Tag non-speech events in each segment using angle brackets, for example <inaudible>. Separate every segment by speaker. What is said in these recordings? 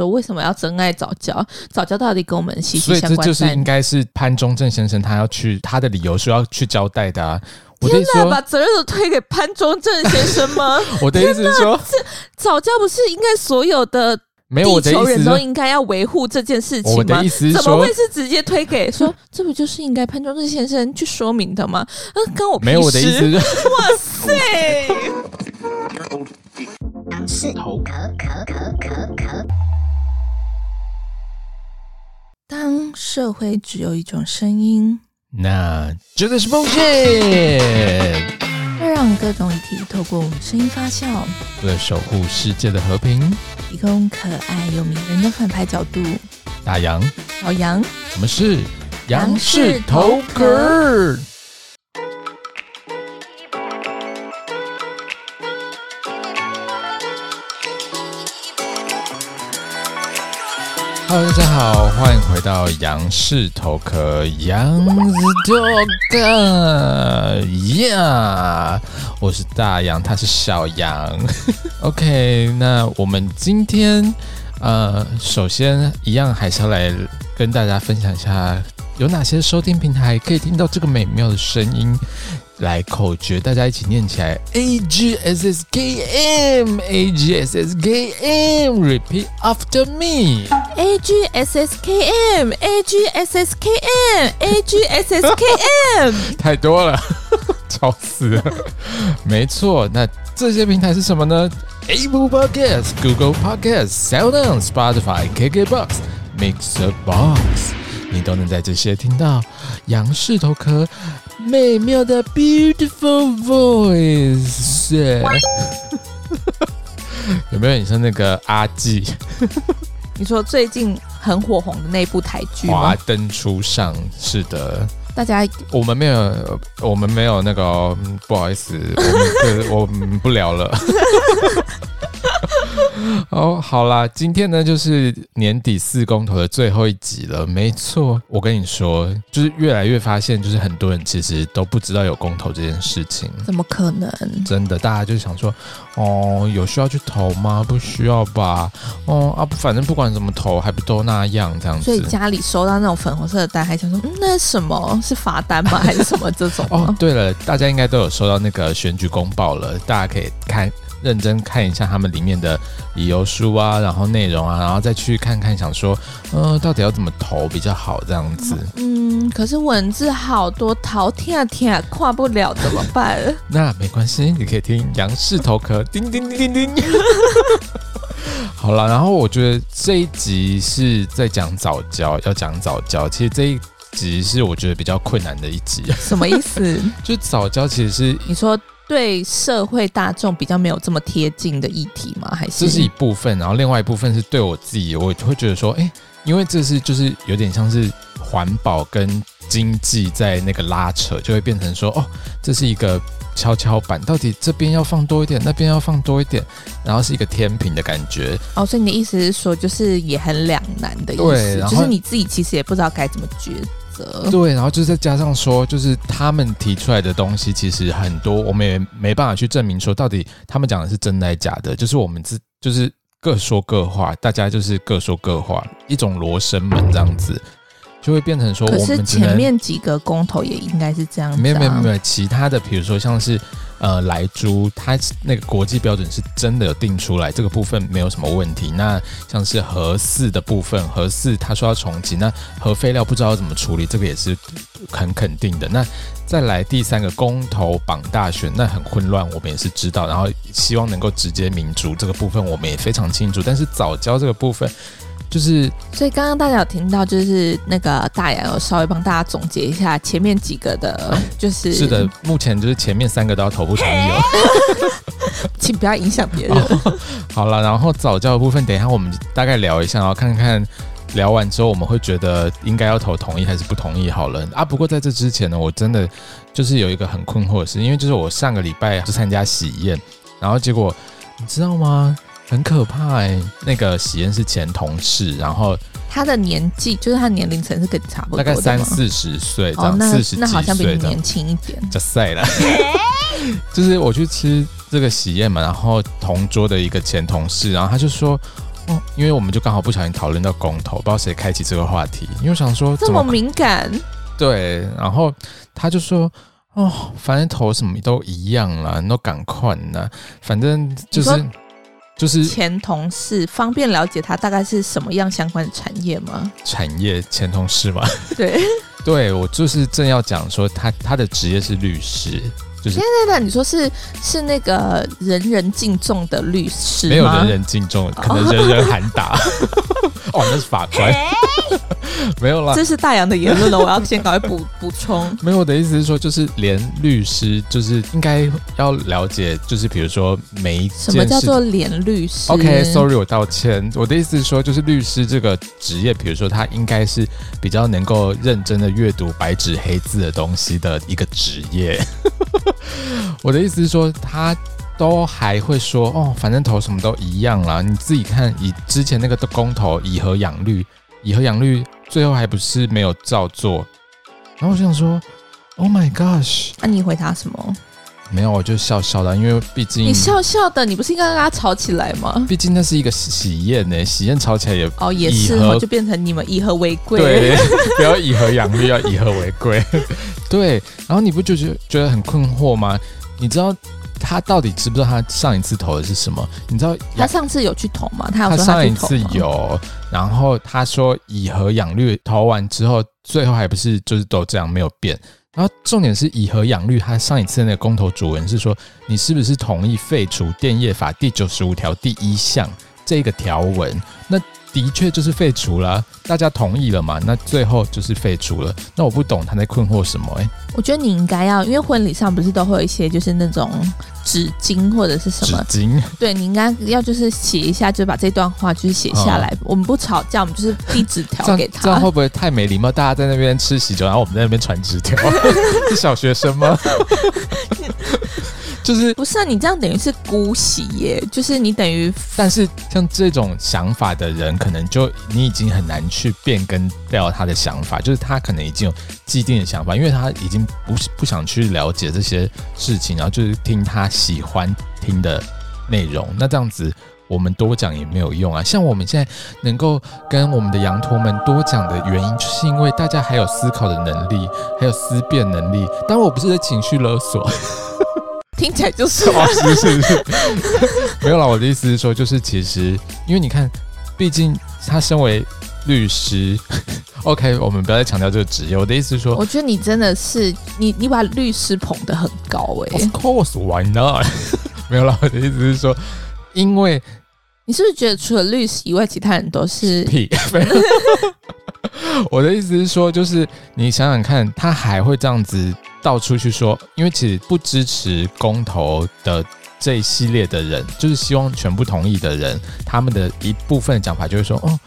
Speaker 1: 说为什么要真爱早教？早教到底跟我们息息相关？
Speaker 2: 所以这就是应该是潘忠正先生他要去他的理由说要去交代的啊。
Speaker 1: 天哪，把责任都推给潘忠正先生吗？<laughs>
Speaker 2: 我的意思是说，
Speaker 1: 早教不是应该所有的地球人都应该要维护这件事情吗？
Speaker 2: 我的意思是，
Speaker 1: 怎么会是直接推给说这不就是应该潘忠正先生去说明的吗？嗯，跟我
Speaker 2: 没有我的意思是。<laughs>
Speaker 1: 哇塞！
Speaker 3: 是头壳壳壳壳壳。
Speaker 1: 当社会只有一种声音。
Speaker 2: 那绝对是风险，
Speaker 1: 会 <laughs> 让各种议题透过我们声音发酵，
Speaker 2: 为了守护世界的和平，
Speaker 1: 提供可爱又迷人的反派角度。
Speaker 2: 大羊，
Speaker 1: 小杨，
Speaker 2: 我们是杨氏头壳。Hello，大家好，欢迎回到杨氏头壳，杨氏头壳呀！我是大杨，他是小杨。<laughs> OK，那我们今天呃，首先一样还是要来跟大家分享一下，有哪些收听平台可以听到这个美妙的声音。来口诀，大家一起念起来：A G S S K M，A G S S K M，Repeat after me。
Speaker 1: A G S S K M，A G S S K M，A G S S K M。
Speaker 2: 太多了，吵死了。没错，那这些平台是什么呢？Apple Podcasts、Google Podcasts、SoundOn、Spotify、KKBox、Mixer Box，你都能在这些听到杨氏头壳。美妙的 beautiful voice，有没有你像那个阿季？
Speaker 1: 你说最近很火红的那部台剧吗？
Speaker 2: 华灯初上，是的。
Speaker 1: 大家，
Speaker 2: 我们没有，我们没有那个、哦，不好意思，我们我们不聊了。<laughs> <laughs> 哦，好啦，今天呢就是年底四公投的最后一集了。没错，我跟你说，就是越来越发现，就是很多人其实都不知道有公投这件事情。
Speaker 1: 怎么可能？
Speaker 2: 真的，大家就想说，哦，有需要去投吗？不需要吧？哦啊，反正不管怎么投，还不都那样这样子。
Speaker 1: 所以家里收到那种粉红色的单，还想说，嗯，那什么？是罚单吗？<laughs> 还是什么这种？
Speaker 2: 哦，对了，大家应该都有收到那个选举公报了，大家可以看。认真看一下他们里面的理由书啊，然后内容啊，然后再去看看，想说，呃，到底要怎么投比较好这样子。
Speaker 1: 嗯，可是文字好多，头天天跨不了怎么办？<laughs>
Speaker 2: 那没关系，你可以听杨氏头壳，叮叮叮叮叮。好了，然后我觉得这一集是在讲早教，要讲早教。其实这一集是我觉得比较困难的一集。
Speaker 1: 什么意思？<laughs>
Speaker 2: 就早教其实是
Speaker 1: 你说。对社会大众比较没有这么贴近的议题吗？还是
Speaker 2: 这是一部分，然后另外一部分是对我自己，我会觉得说，哎，因为这是就是有点像是环保跟经济在那个拉扯，就会变成说，哦，这是一个跷跷板，到底这边要放多一点，那边要放多一点，然后是一个天平的感觉。
Speaker 1: 哦，所以你的意思是说，就是也很两难的意思，就是你自己其实也不知道该怎么抉
Speaker 2: 对，然后就是再加上说，就是他们提出来的东西，其实很多我们也没办法去证明说到底他们讲的是真的还是假的，就是我们自就是各说各话，大家就是各说各话，一种罗生门这样子，就会变成说，我们
Speaker 1: 前面几个公投也应该是这样子，啊，
Speaker 2: 没有没有没有，其他的比如说像是。呃，莱猪它那个国际标准是真的有定出来，这个部分没有什么问题。那像是核四的部分，核四他说要重启，那核废料不知道要怎么处理，这个也是很肯定的。那再来第三个公投榜大选，那很混乱，我们也是知道。然后希望能够直接民主，这个部分我们也非常清楚。但是早教这个部分。就是，
Speaker 1: 所以刚刚大家有听到，就是那个大杨有稍微帮大家总结一下前面几个的，就是
Speaker 2: 是的，目前就是前面三个都要投不同意哦，<laughs>
Speaker 1: 请不要影响别人。
Speaker 2: 哦、好了，然后早教的部分，等一下我们大概聊一下，然后看看聊完之后我们会觉得应该要投同意还是不同意好了啊。不过在这之前呢，我真的就是有一个很困惑的事，因为就是我上个礼拜去参加喜宴，然后结果你知道吗？很可怕哎、欸，那个喜宴是前同事，然后
Speaker 1: 他的年纪就是他年龄层是跟你差不多，
Speaker 2: 大概三四十岁这样，四十几岁
Speaker 1: 那好像比你年轻一点，
Speaker 2: 就晒了。<laughs> 就是我去吃这个喜宴嘛，然后同桌的一个前同事，然后他就说：“哦，因为我们就刚好不小心讨论到公投，不知道谁开启这个话题，因为我想说
Speaker 1: 这么敏感，
Speaker 2: 对，然后他就说哦，反正投什么都一样啦，你都赶快呢，反正就是就是
Speaker 1: 前同事，方便了解他大概是什么样相关的产业吗？
Speaker 2: 产业前同事吗？<laughs>
Speaker 1: 对，<laughs>
Speaker 2: 对我就是正要讲说他他的职业是律师。就是，
Speaker 1: 现在的你说是是那个人人敬重的律师？
Speaker 2: 没有人人敬重，可能人人喊打。哦，那是法官。<laughs> 没有啦，
Speaker 1: 这是大洋的言论了，我要先赶快补补充。<laughs>
Speaker 2: 没有，我的意思是说，就是连律师，就是应该要了解，就是比如说每一。什么
Speaker 1: 叫做连律师
Speaker 2: ？OK，Sorry，、okay, 我道歉。我的意思是说，就是律师这个职业，比如说他应该是比较能够认真的阅读白纸黑字的东西的一个职业。<laughs> 我的意思是说，他都还会说哦，反正投什么都一样啦。你自己看，以之前那个的公投，以和养绿，以和养绿，最后还不是没有照做。然后我就想说，Oh my gosh！
Speaker 1: 那、啊、你回答什么？
Speaker 2: 没有，我就笑笑的，因为毕竟
Speaker 1: 你笑笑的，你不是应该跟他吵起来吗？
Speaker 2: 毕竟那是一个喜宴呢，喜宴吵起来也
Speaker 1: 哦，也是哦，就变成你们以和为贵。
Speaker 2: 对，<laughs> 不要以和养绿，要以和为贵。<laughs> 对，然后你不就觉觉得很困惑吗？你知道他到底知不知道他上一次投的是什么？你知道
Speaker 1: 他上次有去投吗？他有他，
Speaker 2: 他上一次有，然后他说以和养绿投完之后，最后还不是就是都这样没有变。然后重点是以和养绿，他上一次那个公投主文是说，你是不是同意废除电业法第九十五条第一项这个条文？那的确就是废除了，大家同意了嘛？那最后就是废除了。那我不懂他在困惑什么？诶，
Speaker 1: 我觉得你应该要，因为婚礼上不是都会有一些就是那种。纸巾或者是什么？
Speaker 2: 纸巾。
Speaker 1: 对，你应该要就是写一下，就把这段话就是写下来。我们不吵架，我们就是递纸条 <laughs> 给他。
Speaker 2: 这样会不会太没礼貌？大家在那边吃喜酒，然后我们在那边传纸条，<laughs> 是小学生吗？<laughs> 就是
Speaker 1: 不是啊？你这样等于是姑息耶，就是你等于。
Speaker 2: 但是像这种想法的人，可能就你已经很难去变更掉他的想法，就是他可能已经有既定的想法，因为他已经不不想去了解这些事情，然后就是听他喜欢听的内容。那这样子，我们多讲也没有用啊。像我们现在能够跟我们的羊驼们多讲的原因，就是因为大家还有思考的能力，还有思辨能力。当然，我不是在情绪勒索。<laughs>
Speaker 1: 听起来就是哦，
Speaker 2: 是是是，<laughs> 没有啦。我的意思是说，就是其实，因为你看，毕竟他身为律师，OK，我们不要再强调这个职业。我的意思是说，
Speaker 1: 我觉得你真的是你，你把律师捧得很高哎、欸。
Speaker 2: Of course, why not？<laughs> 没有啦。我的意思是说，因为
Speaker 1: 你是不是觉得除了律师以外，其他人都是 <laughs>
Speaker 2: 屁？我的意思是说，就是你想想看，他还会这样子。到处去说，因为其实不支持公投的这一系列的人，就是希望全部同意的人，他们的一部分讲法就是说，哦，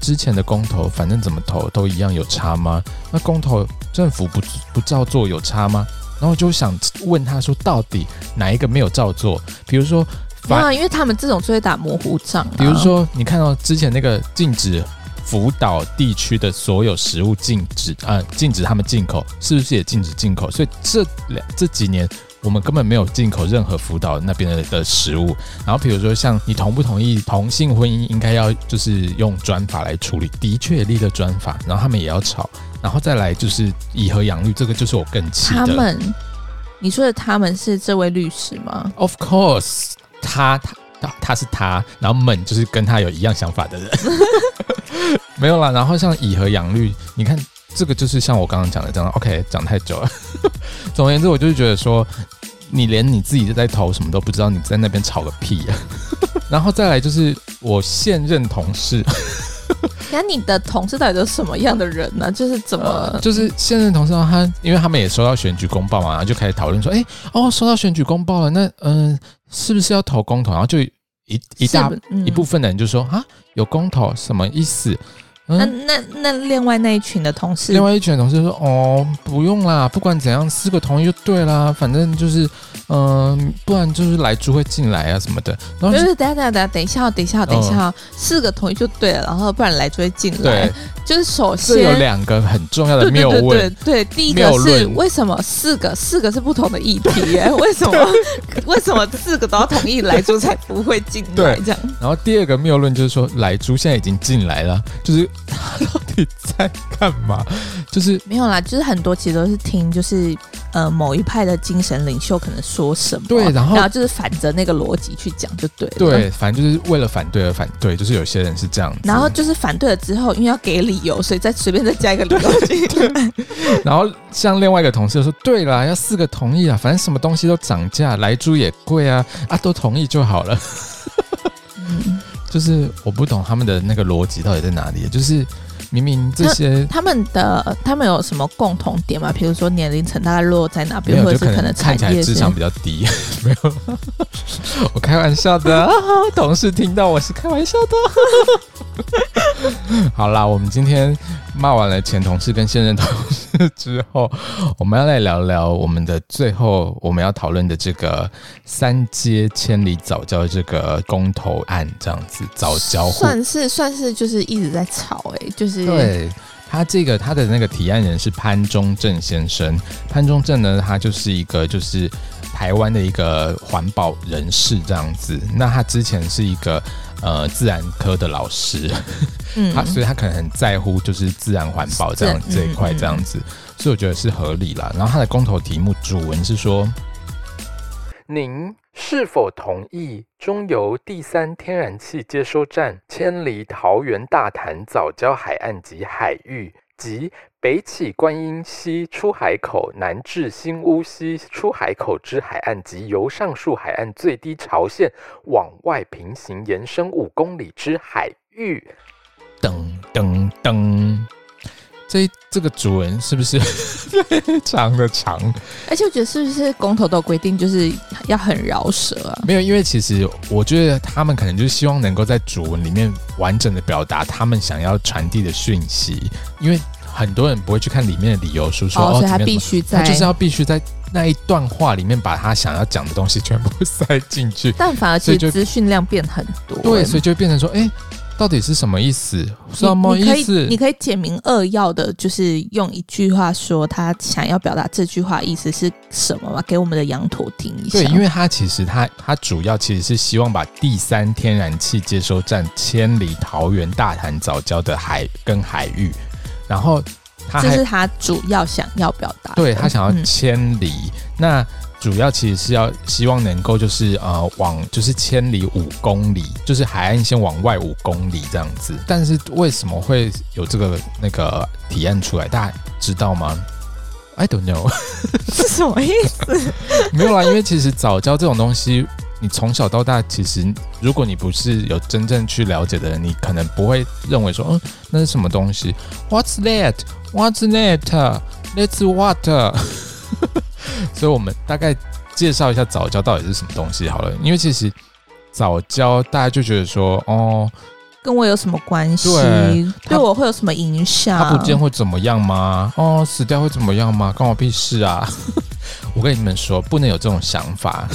Speaker 2: 之前的公投反正怎么投都一样，有差吗？那公投政府不不照做有差吗？然后就想问他说，到底哪一个没有照做？比如说，
Speaker 1: 啊，因为他们这种就会打模糊仗。
Speaker 2: 比如说，你看到之前那个禁止。福岛地区的所有食物禁止啊、呃，禁止他们进口，是不是也禁止进口？所以这两这几年，我们根本没有进口任何福岛那边的的食物。然后，比如说像你同不同意同性婚姻，应该要就是用专法来处理，的确立了专法，然后他们也要吵。然后再来就是以和养绿，这个就是我更气的。
Speaker 1: 他们，你说的他们是这位律师吗
Speaker 2: ？Of course，他他。他是他，然后们就是跟他有一样想法的人，<laughs> 没有啦。然后像乙和养绿，你看这个就是像我刚刚讲的这样，OK，讲太久了。<laughs> 总而言之，我就是觉得说，你连你自己在投什么都不知道，你在那边吵个屁啊！<laughs> 然后再来就是我现任同事，
Speaker 1: 那你的同事到底是什么样的人呢？就是怎么，
Speaker 2: 呃、就是现任同事他，因为他们也收到选举公报嘛，然后就开始讨论说，哎，哦，收到选举公报了，那嗯。呃是不是要投公投？然后就一一大、嗯、一部分的人就说啊，有公投什么意思？
Speaker 1: 那那那另外那一群的同事，
Speaker 2: 另外一群的同事说：“哦，不用啦，不管怎样，四个同意就对啦，反正就是，嗯、呃，不然就是来猪会进来啊什么的。”然后
Speaker 1: 就是等下等下等下等一下等一下等一下，四个同意就对了，然后不然来猪会进来。对，就是首先
Speaker 2: 有两个很重要的谬论，
Speaker 1: 对对，对，对，对，第一个是为什么四个四个是不同的议题耶？<laughs> 为什么为什么四个都要同意来猪才不会进来？这样。
Speaker 2: 然后第二个谬论就是说，来猪现在已经进来了，就是。他到底在干嘛？就是
Speaker 1: 没有啦，就是很多其实都是听，就是呃某一派的精神领袖可能说什么，
Speaker 2: 对，然后
Speaker 1: 然后就是反着那个逻辑去讲就对了。
Speaker 2: 对，反正就是为了反对而反对，就是有些人是这样子。
Speaker 1: 然后就是反对了之后，因为要给理由，所以再随便再加一个理由进去。<laughs>
Speaker 2: 然后像另外一个同事说：“对啦，要四个同意啊，反正什么东西都涨价，来猪也贵啊，啊都同意就好了。”嗯。就是我不懂他们的那个逻辑到底在哪里，就是明明这些
Speaker 1: 他们的他们有什么共同点吗？比如说年龄层大概落在哪边，或者是可能
Speaker 2: 看起来智商比较低？<laughs> 没有，我开玩笑的，<laughs> 同事听到我是开玩笑的。<laughs> 好啦，我们今天。骂完了前同事跟现任同事之后，我们要来聊聊我们的最后我们要讨论的这个三阶千里早教这个公投案，这样子早教
Speaker 1: 算是算是就是一直在吵哎、欸，就是
Speaker 2: 对他这个他的那个提案人是潘忠正先生，潘忠正呢，他就是一个就是台湾的一个环保人士这样子，那他之前是一个。呃，自然科的老师，嗯，他所以他可能很在乎就是自然环保这样这一块这样子，所以我觉得是合理啦。然后他的公投题目主文是说：您是否同意中油第三天然气接收站迁离桃园大潭早礁海岸及海域？即北起观音溪出海口，南至新乌溪出海口之海岸，及由上述海岸最低潮线往外平行延伸五公里之海域。噔噔噔，这这个主人是不是 <laughs> 非常的长？
Speaker 1: 而且我觉得是不是公投的规定就是要很饶舌啊？
Speaker 2: 没有，因为其实我觉得他们可能就是希望能够在主文里面完整的表达他们想要传递的讯息，因为。很多人不会去看里面的理由书，说哦，
Speaker 1: 所以他必须在，
Speaker 2: 他就是要必须在那一段话里面把他想要讲的东西全部塞进去。
Speaker 1: 但反而其实资讯量变很多，
Speaker 2: 对，所以就变成说，哎、欸，到底是什么意思？什么意思？
Speaker 1: 你可以简明扼要的，就是用一句话说他想要表达这句话意思是什么吗？给我们的羊驼听一下。
Speaker 2: 对，因为他其实他他主要其实是希望把第三天然气接收站迁离桃园大潭早礁的海跟海域。然后他，这
Speaker 1: 是他主要想要表达，
Speaker 2: 对他想要迁离、嗯。那主要其实是要希望能够就是呃往就是千里五公里，就是海岸线往外五公里这样子。但是为什么会有这个那个体验出来？大家知道吗？I don't know，
Speaker 1: 是什么意思？<laughs>
Speaker 2: 没有啦，因为其实早教这种东西。你从小到大，其实如果你不是有真正去了解的人，你可能不会认为说，嗯，那是什么东西？What's that? What's that? That's water。<laughs> 所以，我们大概介绍一下早教到底是什么东西好了。因为其实早教大家就觉得说，哦，
Speaker 1: 跟我有什么关系？对，对我会有什么影响？
Speaker 2: 他不见会怎么样吗？哦，死掉会怎么样吗？关我屁事啊！<laughs> 我跟你们说，不能有这种想法。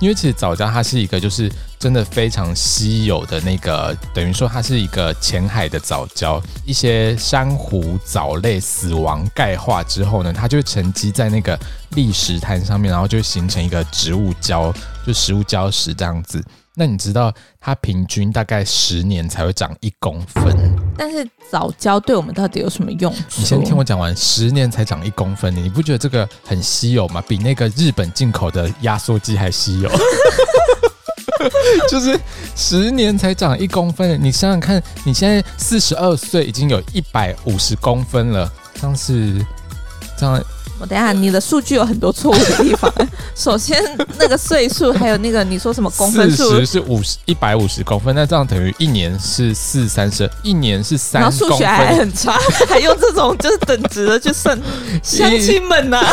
Speaker 2: 因为其实藻礁它是一个，就是真的非常稀有的那个，等于说它是一个浅海的藻礁，一些珊瑚藻类死亡钙化之后呢，它就沉积在那个砾石滩上面，然后就形成一个植物礁，就食物礁石这样子。那你知道它平均大概十年才会长一公分？
Speaker 1: 但是早教对我们到底有什么用处？
Speaker 2: 你先听我讲完，十年才长一公分，你不觉得这个很稀有吗？比那个日本进口的压缩机还稀有？<laughs> 就是十年才长一公分，你想想看，你现在四十二岁，已经有一百五十公分了，这样是这样。
Speaker 1: 我等一下，你的数据有很多错误的地方。<laughs> 首先，那个岁数，还有那个你说什么公分数？
Speaker 2: 四十是五十一百五十公分，那这样等于一年是四三十，一年是三。然后
Speaker 1: 数学还很差，<laughs> 还用这种就是等值的去算。<laughs> 乡亲们呐、啊，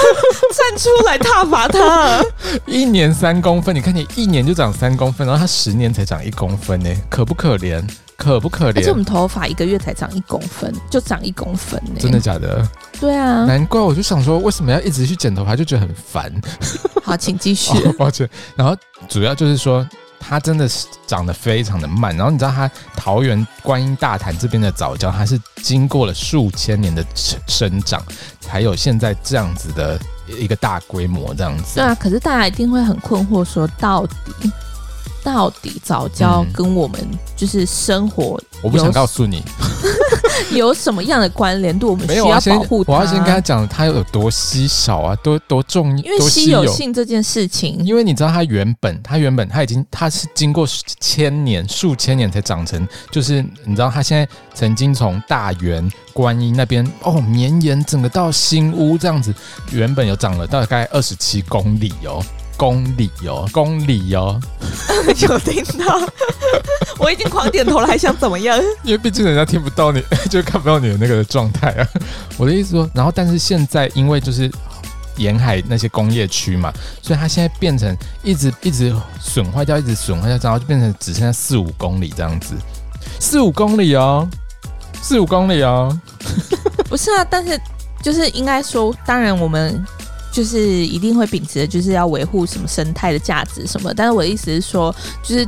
Speaker 1: 站出来挞伐他！
Speaker 2: 一年三公分，你看你一年就长三公分，然后他十年才长一公分呢，可不可怜？可不可怜？
Speaker 1: 而且我们头发一个月才长一公分，就长一公分呢、欸。
Speaker 2: 真的假的？
Speaker 1: 对啊，
Speaker 2: 难怪我就想说，为什么要一直去剪头发，就觉得很烦。<laughs>
Speaker 1: 好，请继续、<laughs>
Speaker 2: 哦。抱歉。然后主要就是说，它真的是长得非常的慢。然后你知道，它桃园观音大潭这边的早教，它是经过了数千年的生长，才有现在这样子的一个大规模这样子。
Speaker 1: 对啊，可是大家一定会很困惑，说到底。到底早教跟我们就是生活、嗯，
Speaker 2: 我不想告诉你 <laughs>
Speaker 1: 有什么样的关联度？我们需要保护它。
Speaker 2: 我要先跟他讲，它有多稀少啊，多多重，
Speaker 1: 因为稀有性这件事情。
Speaker 2: 因为你知道，它原本，它原本，它已经，它是经过千年、数千年才长成。就是你知道，它现在曾经从大园观音那边哦，绵延整个到新屋这样子，原本有长了大概二十七公里哦。公里哦，公里哦，<laughs>
Speaker 1: 有听到？<laughs> 我已经狂点头了，还想怎么样？
Speaker 2: 因为毕竟人家听不到你，<laughs> 就看不到你的那个状态啊。我的意思说，然后但是现在因为就是沿海那些工业区嘛，所以它现在变成一直一直损坏掉，一直损坏掉，然后就变成只剩下四五公里这样子，四五公里哦，四五公里哦。
Speaker 1: 不是啊，但是就是应该说，当然我们。就是一定会秉持的，就是要维护什么生态的价值什么。但是我的意思是说，就是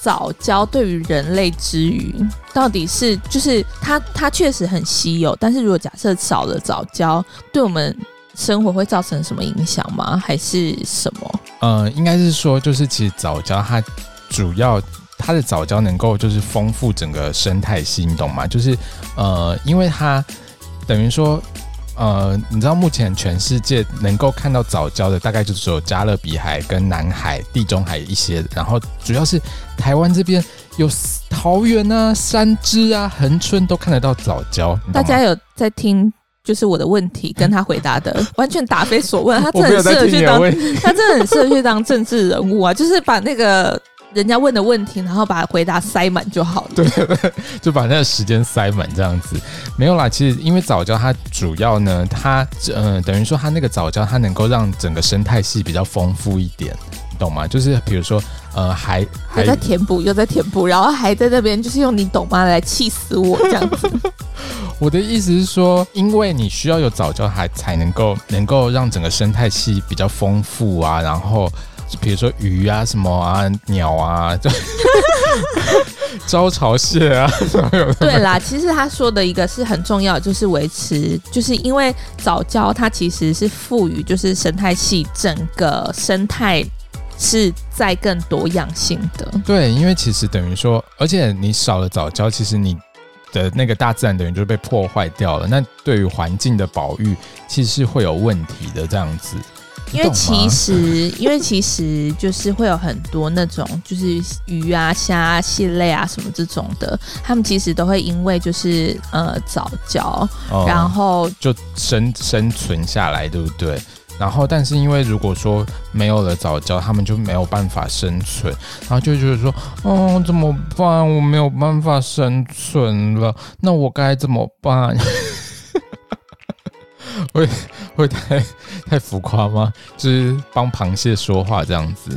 Speaker 1: 藻礁对于人类之余，到底是就是它它确实很稀有。但是如果假设少了藻礁，对我们生活会造成什么影响吗？还是什么？
Speaker 2: 呃，应该是说，就是其实藻礁它主要它的藻礁能够就是丰富整个生态系，你懂吗？就是呃，因为它等于说。呃，你知道目前全世界能够看到藻礁的，大概就只有加勒比海跟南海、地中海一些，然后主要是台湾这边有桃园啊、三芝啊、恒春都看得到藻礁。
Speaker 1: 大家有在听，就是我的问题跟他回答的，完全答非所问。他真的很适合去当，他真的很适合去当政治人物啊，就是把那个。人家问的问题，然后把回答塞满就好了。
Speaker 2: 对 <laughs> 就把那个时间塞满这样子。没有啦，其实因为早教它主要呢，它呃等于说它那个早教它能够让整个生态系比较丰富一点，懂吗？就是比如说呃还还
Speaker 1: 在填补，又在填补，然后还在那边就是用你懂吗来气死我这样子。<laughs> <laughs>
Speaker 2: 我的意思是说，因为你需要有早教，还才能够能够让整个生态系比较丰富啊，然后。比如说鱼啊，什么啊，鸟啊，就 <laughs> 招潮蟹啊，<laughs>
Speaker 1: 对啦，其实他说的一个是很重要，就是维持，就是因为藻礁它其实是赋予，就是生态系整个生态是在更多样性的。
Speaker 2: 对，因为其实等于说，而且你少了藻礁，其实你的那个大自然等于就被破坏掉了。那对于环境的保育，其实是会有问题的，这样子。
Speaker 1: 因为其实，因为其实就是会有很多那种就是鱼啊、虾啊、蟹类啊什么这种的，他们其实都会因为就是呃早教，哦、然后
Speaker 2: 就生生存下来，对不对？然后，但是因为如果说没有了早教，他们就没有办法生存，然后就觉得说，哦，怎么办？我没有办法生存了，那我该怎么办？<laughs> 会会太太浮夸吗？就是帮螃蟹说话这样子，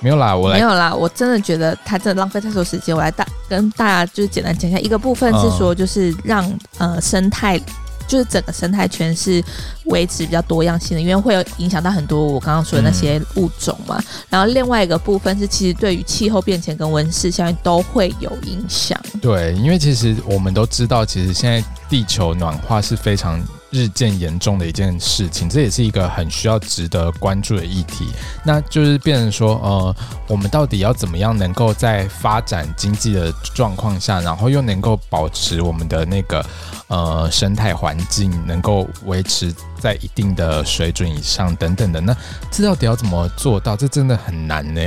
Speaker 2: 没有啦，我来
Speaker 1: 没有啦，我真的觉得他真的浪费太多时间。我来大跟大家就是简单讲一下，一个部分是说，就是让、嗯、呃生态。就是整个生态圈是维持比较多样性的，因为会有影响到很多我刚刚说的那些物种嘛。嗯、然后另外一个部分是，其实对于气候变迁跟温室效应都会有影响。
Speaker 2: 对，因为其实我们都知道，其实现在地球暖化是非常日渐严重的一件事情，这也是一个很需要值得关注的议题。那就是变成说，呃，我们到底要怎么样能够在发展经济的状况下，然后又能够保持我们的那个。呃，生态环境能够维持在一定的水准以上，等等的，那这到底要怎么做到？这真的很难呢。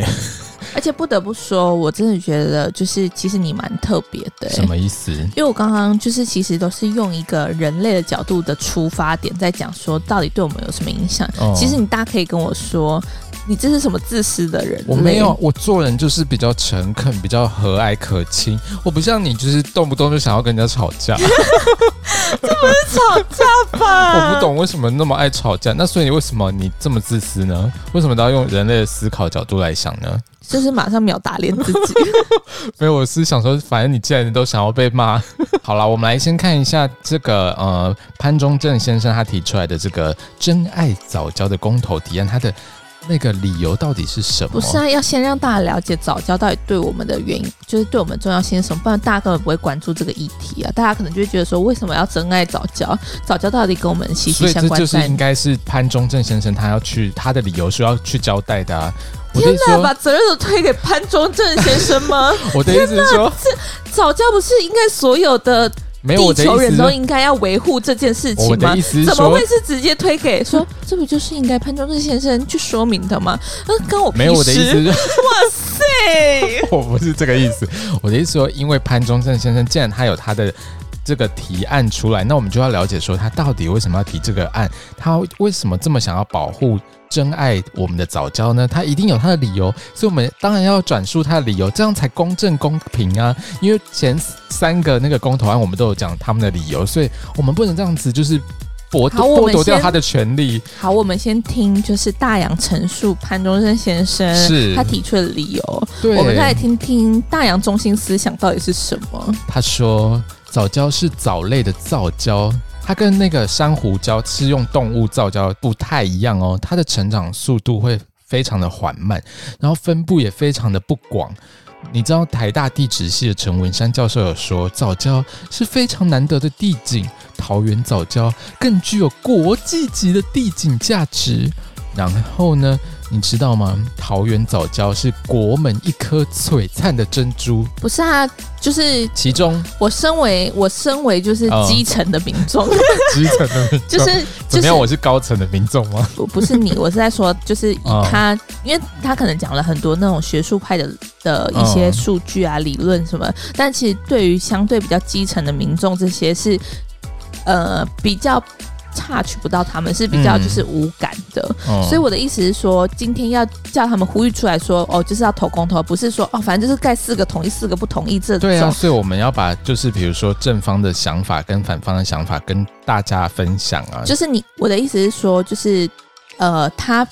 Speaker 1: 而且不得不说，我真的觉得，就是其实你蛮特别的。
Speaker 2: 什么意思？
Speaker 1: 因为我刚刚就是其实都是用一个人类的角度的出发点，在讲说到底对我们有什么影响。哦。其实你大家可以跟我说。你这是什么自私的人？
Speaker 2: 我没有，我做人就是比较诚恳，比较和蔼可亲。我不像你，就是动不动就想要跟人家吵架。<laughs>
Speaker 1: 这不是吵架吧？<laughs>
Speaker 2: 我不懂为什么那么爱吵架。那所以你为什么你这么自私呢？为什么都要用人类的思考角度来想呢？
Speaker 1: 就是马上秒打脸自己。<laughs>
Speaker 2: 所以，我是想说，反正你既然都想要被骂，<laughs> 好了，我们来先看一下这个呃潘忠正先生他提出来的这个真爱早教的公投提案，他的。那个理由到底是什么？
Speaker 1: 不是啊，要先让大家了解早教到底对我们的原因，就是对我们重要性是什么，不然大家根本不会关注这个议题啊。大家可能就会觉得说，为什么要珍爱早教？早教到底跟我们息息相关？
Speaker 2: 所以这就是应该是潘忠正先生他要去他的理由是要去交代的啊。
Speaker 1: 天哪，把责任都推给潘忠正先生吗？<laughs>
Speaker 2: 我的意思是说，
Speaker 1: 这早教不是应该所有的？
Speaker 2: 没有，
Speaker 1: 地球人都应该要维护这件事情吗？怎么会是直接推给说这不就是应该潘忠正先生去说明的吗？那跟我
Speaker 2: 没有我的意思。<laughs> 哇
Speaker 1: 塞，<laughs>
Speaker 2: 我不是这个意思。我的意思说，因为潘忠正先生既然他有他的这个提案出来，那我们就要了解说他到底为什么要提这个案，他为什么这么想要保护。珍爱我们的早教呢？他一定有他的理由，所以我们当然要转述他的理由，这样才公正公平啊！因为前三个那个公投案，我们都有讲他们的理由，所以我们不能这样子就是剥剥夺掉他的权利。
Speaker 1: 好，我们先听就是大洋陈述潘忠政先生是他提出的理由，对，我们再来听听大洋中心思想到底是什么。
Speaker 2: 他说藻礁是藻类的造胶。它跟那个珊瑚礁是用动物造礁不太一样哦，它的成长速度会非常的缓慢，然后分布也非常的不广。你知道台大地质系的陈文山教授有说，藻礁是非常难得的地景，桃园藻礁更具有国际级的地景价值。然后呢？你知道吗？桃园早教是国门一颗璀璨的珍珠。
Speaker 1: 不是啊，就是
Speaker 2: 其中，
Speaker 1: 我身为我身为就是基层的民众，哦、
Speaker 2: 基层的民众 <laughs>
Speaker 1: 就是
Speaker 2: 怎么样？我是高层的民众吗？
Speaker 1: 不，不是你，我是在说，就是以他，哦、因为他可能讲了很多那种学术派的的一些数据啊、哦、理论什么，但其实对于相对比较基层的民众，这些是呃比较。差取不到他们是比较就是无感的，嗯哦、所以我的意思是说，今天要叫他们呼吁出来说，哦，就是要投公投，不是说哦，反正就是盖四个同意，四个不同意这种。
Speaker 2: 对啊，所以我们要把就是比如说正方的想法跟反方的想法跟大家分享啊。
Speaker 1: 就是你我的意思是说，就是呃，他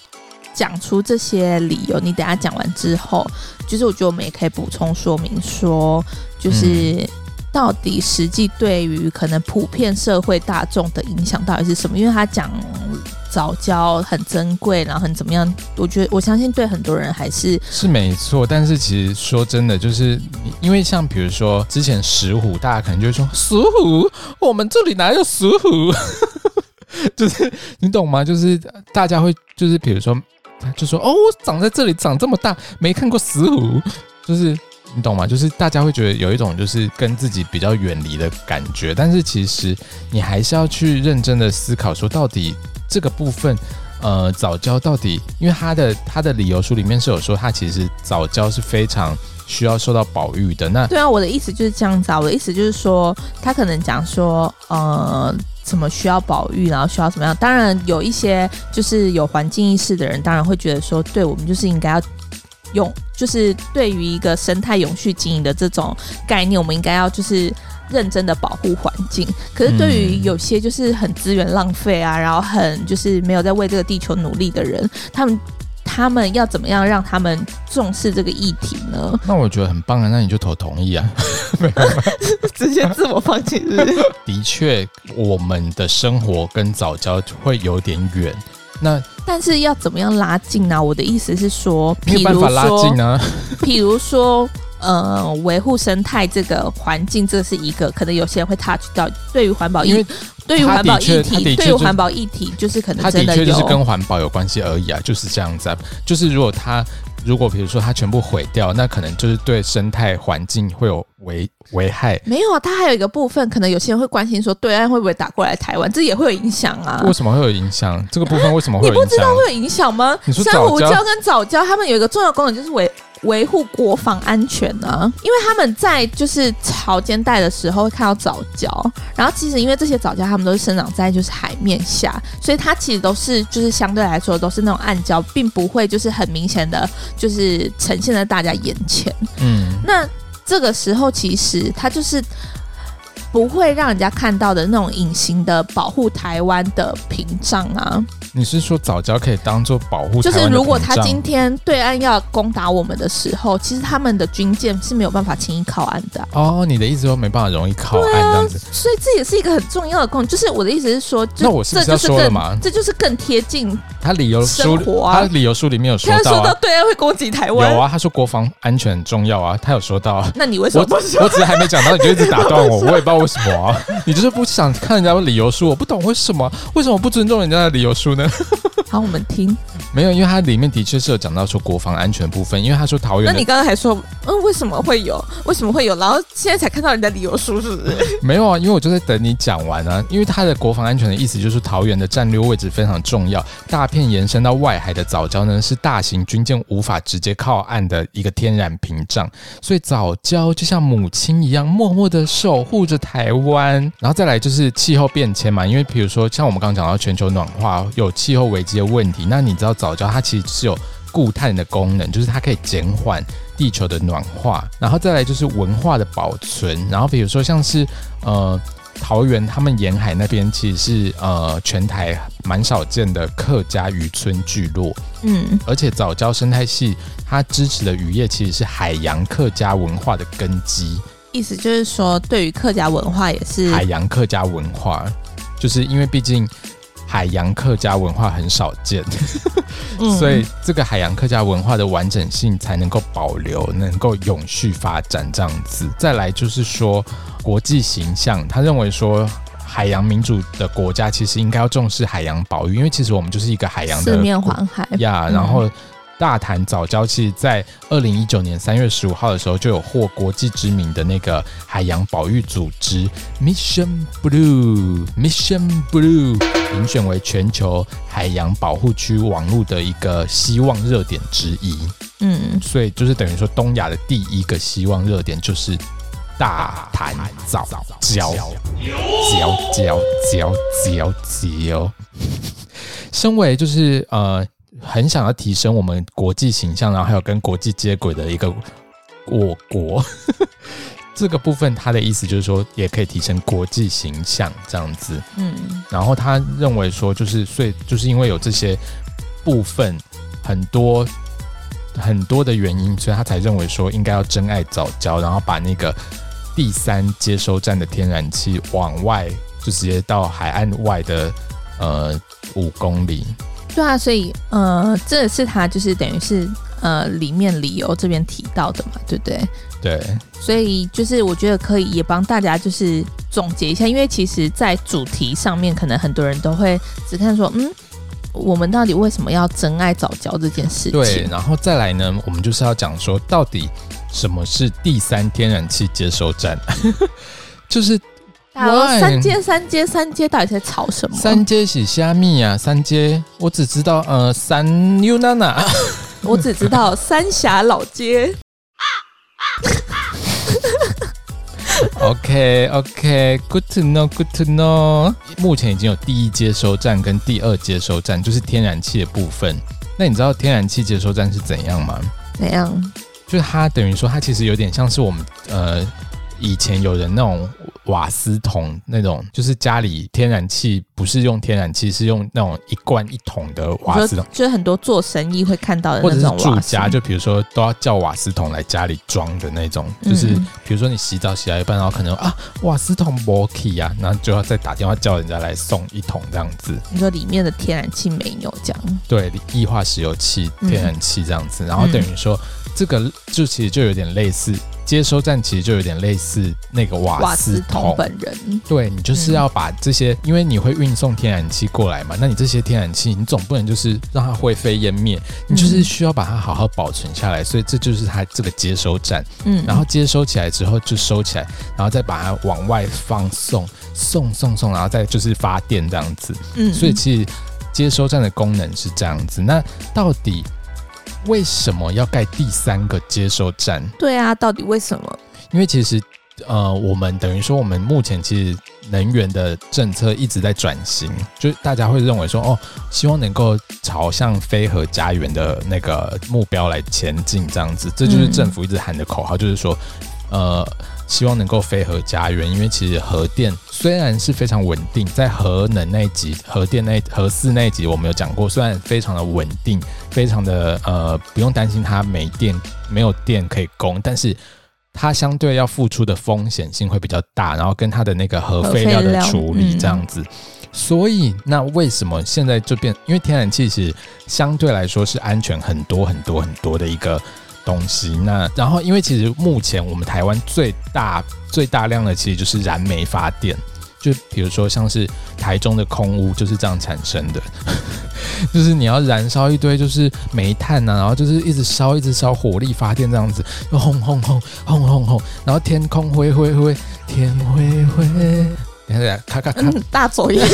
Speaker 1: 讲出这些理由，你等下讲完之后，就是我觉得我们也可以补充说明说，就是。到底实际对于可能普遍社会大众的影响到底是什么？因为他讲早教很珍贵，然后很怎么样？我觉得我相信对很多人还是
Speaker 2: 是没错。但是其实说真的，就是因为像比如说之前石虎，大家可能就会说石虎，我们这里哪有石虎？<laughs> 就是你懂吗？就是大家会就是比如说，就说哦，我长在这里长这么大，没看过石虎，就是。你懂吗？就是大家会觉得有一种就是跟自己比较远离的感觉，但是其实你还是要去认真的思考，说到底这个部分，呃，早教到底，因为他的他的理由书里面是有说，他其实早教是非常需要受到保育的。那
Speaker 1: 对啊，我的意思就是这样子啊，我的意思就是说，他可能讲说，呃，什么需要保育，然后需要怎么样？当然有一些就是有环境意识的人，当然会觉得说，对我们就是应该要。用就是对于一个生态永续经营的这种概念，我们应该要就是认真的保护环境。可是对于有些就是很资源浪费啊，然后很就是没有在为这个地球努力的人，他们他们要怎么样让他们重视这个议题呢？
Speaker 2: 那我觉得很棒啊，那你就投同意啊，<laughs> <laughs>
Speaker 1: 直接自我放弃是不是？
Speaker 2: 的确，我们的生活跟早教会有点远。那
Speaker 1: 但是要怎么样拉近呢、啊？我的意思是说，
Speaker 2: 没有办法拉近啊。
Speaker 1: 譬如说，呃，维护生态这个环境，这是一个可能有些人会 touch 到。对于环保议，对于环保议题，对于环保议题，就是可能真的有，
Speaker 2: 就是跟环保有关系而已啊，就是这样子啊。就是如果他如果比如说他全部毁掉，那可能就是对生态环境会有危危害？
Speaker 1: 没有啊，它还有一个部分，可能有些人会关心说，对岸会不会打过来台湾？这也会有影响啊。
Speaker 2: 为什么会有影响？这个部分为什么会有影响？
Speaker 1: 你不知道会有影响吗？
Speaker 2: 你说
Speaker 1: 珊瑚礁跟藻礁，它们有一个重要功能，就是维维护国防安全呢、啊。因为他们在就是潮间带的时候会看到藻礁，然后其实因为这些藻礁，它们都是生长在就是海面下，所以它其实都是就是相对来说都是那种暗礁，并不会就是很明显的，就是呈现在大家眼前。嗯，那。这个时候，其实它就是不会让人家看到的那种隐形的保护台湾的屏障啊。
Speaker 2: 你是说早教可以当做保护？
Speaker 1: 就是如果他今天对岸要攻打我们的时候，其实他们的军舰是没有办法轻易靠岸的、啊。
Speaker 2: 哦，你的意思说没办法容易靠岸这样子、啊，
Speaker 1: 所以这也是一个很重要的功能。就是我的意思是说，
Speaker 2: 那我是要说了嘛？
Speaker 1: 这就是更贴近
Speaker 2: 他理由书，他理由书里面有说到、啊，
Speaker 1: 他说到对岸会攻击台湾。
Speaker 2: 有啊，他说国防安全很重要啊，他有说到。
Speaker 1: 那你为什么不说？
Speaker 2: 我我只是还没讲到，你就一直打断我，<laughs> 我也不知道为什么啊。你就是不想看人家的理由书，我不懂为什么，为什么不尊重人家的理由书呢？
Speaker 1: 好，我们听。
Speaker 2: 没有，因为它里面的确是有讲到说国防安全部分，因为他说桃园。那
Speaker 1: 你刚刚还说，嗯，为什么会有？为什么会有？然后现在才看到人家理由书，是不是？<laughs>
Speaker 2: 没有啊，因为我就在等你讲完啊。因为它的国防安全的意思就是桃园的战略位置非常重要，大片延伸到外海的早礁呢，是大型军舰无法直接靠岸的一个天然屏障，所以早礁就像母亲一样，默默的守护着台湾。然后再来就是气候变迁嘛，因为比如说像我们刚刚讲到全球暖化有气候危机。的问题，那你知道藻礁它其实是有固碳的功能，就是它可以减缓地球的暖化，然后再来就是文化的保存，然后比如说像是呃桃园他们沿海那边其实是呃全台蛮少见的客家渔村聚落，嗯，而且藻礁生态系它支持的渔业其实是海洋客家文化的根基，
Speaker 1: 意思就是说对于客家文化也是。
Speaker 2: 海洋客家文化，就是因为毕竟。海洋客家文化很少见，<laughs> 所以这个海洋客家文化的完整性才能够保留，能够永续发展这样子。再来就是说国际形象，他认为说海洋民主的国家其实应该要重视海洋保育，因为其实我们就是一个海洋的
Speaker 1: 四面环海
Speaker 2: 呀，然后。大潭早礁其实在二零一九年三月十五号的时候就有获国际知名的那个海洋保育组织 Mission Blue Mission Blue 评选为全球海洋保护区网络的一个希望热点之一。嗯，所以就是等于说东亚的第一个希望热点就是大潭早礁，礁礁礁礁礁。身为就是呃。很想要提升我们国际形象，然后还有跟国际接轨的一个我国，<laughs> 这个部分他的意思就是说，也可以提升国际形象这样子。嗯，然后他认为说，就是所以就是因为有这些部分很多很多的原因，所以他才认为说应该要珍爱早教，然后把那个第三接收站的天然气往外就直接到海岸外的呃五公里。
Speaker 1: 对啊，所以呃，这是他就是等于是呃里面理由这边提到的嘛，对不对？
Speaker 2: 对。
Speaker 1: 所以就是我觉得可以也帮大家就是总结一下，因为其实，在主题上面，可能很多人都会只看说，嗯，我们到底为什么要珍爱早教这件事情？
Speaker 2: 对，然后再来呢，我们就是要讲说，到底什么是第三天然气接收站？<laughs> 就是。
Speaker 1: 三接三接三接到底在吵什么？
Speaker 2: 三接是虾米呀？三接我只知道呃三 U 娜娜，
Speaker 1: 我只知道三峡老街。
Speaker 2: OK OK，Good to know，Good to know。目前已经有第一接收站跟第二接收站，就是天然气的部分。那你知道天然气接收站是怎样吗？
Speaker 1: 怎样？
Speaker 2: 就是它等于说，它其实有点像是我们呃以前有人那种。瓦斯桶那种，就是家里天然气不是用天然气，是用那种一罐一桶的瓦斯桶。
Speaker 1: 就是很多做生意会看到的那种，
Speaker 2: 或者是住家，就比如说都要叫瓦斯桶来家里装的那种。就是比如说你洗澡洗到一半，然后可能啊瓦斯桶没气啊，然后就要再打电话叫人家来送一桶这样子。
Speaker 1: 你说里面的天然气没有这样？
Speaker 2: 对，液化石油气、天然气这样子，然后等于说。这个就其实就有点类似。接收站其实就有点类似那个瓦斯桶。
Speaker 1: 本人，
Speaker 2: 对，你就是要把这些，嗯、因为你会运送天然气过来嘛，那你这些天然气，你总不能就是让它灰飞烟灭，你就是需要把它好好保存下来，所以这就是它这个接收站，嗯，然后接收起来之后就收起来，然后再把它往外放送，送送送，然后再就是发电这样子，嗯，所以其实接收站的功能是这样子，那到底？为什么要盖第三个接收站？
Speaker 1: 对啊，到底为什么？
Speaker 2: 因为其实，呃，我们等于说，我们目前其实能源的政策一直在转型，就大家会认为说，哦，希望能够朝向非核家园的那个目标来前进，这样子，这就是政府一直喊的口号，嗯、就是说，呃。希望能够飞核家园，因为其实核电虽然是非常稳定，在核能那一集、核电那核四那一集，我们有讲过，虽然非常的稳定，非常的呃不用担心它没电、没有电可以供，但是它相对要付出的风险性会比较大，然后跟它的那个核废料的处理这样子，嗯、所以那为什么现在就变？因为天然气是相对来说是安全很多很多很多的一个。东西那，然后因为其实目前我们台湾最大最大量的其实就是燃煤发电，就比如说像是台中的空污就是这样产生的，<laughs> 就是你要燃烧一堆就是煤炭呐、啊，然后就是一直烧一直烧火力发电这样子，就轰轰轰轰轰轰，然后天空灰灰灰，天灰灰，等下咔咔咔，
Speaker 1: 大走音。<laughs>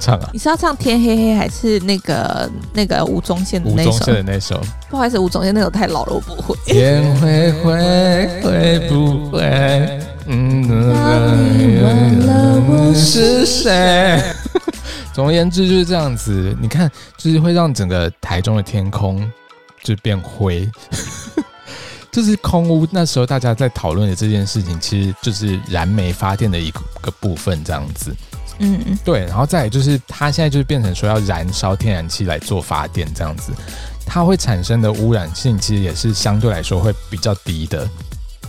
Speaker 2: 唱啊！
Speaker 1: 你是要唱天黑黑还是那个那个吴宗宪的那首？
Speaker 2: 吴宗宪的那首。
Speaker 1: 不好意思，吴宗宪那首太老了，我不会。
Speaker 2: 天灰灰会不会？嗯，
Speaker 1: 你忘了我是谁？
Speaker 2: 总而言之就是这样子。你看，就是会让整个台中的天空就变灰，就是空污。那时候大家在讨论的这件事情，其实就是燃煤发电的一个部分，这样子。
Speaker 1: 嗯嗯，
Speaker 2: 对，然后再就是，它现在就是变成说要燃烧天然气来做发电这样子，它会产生的污染性其实也是相对来说会比较低的，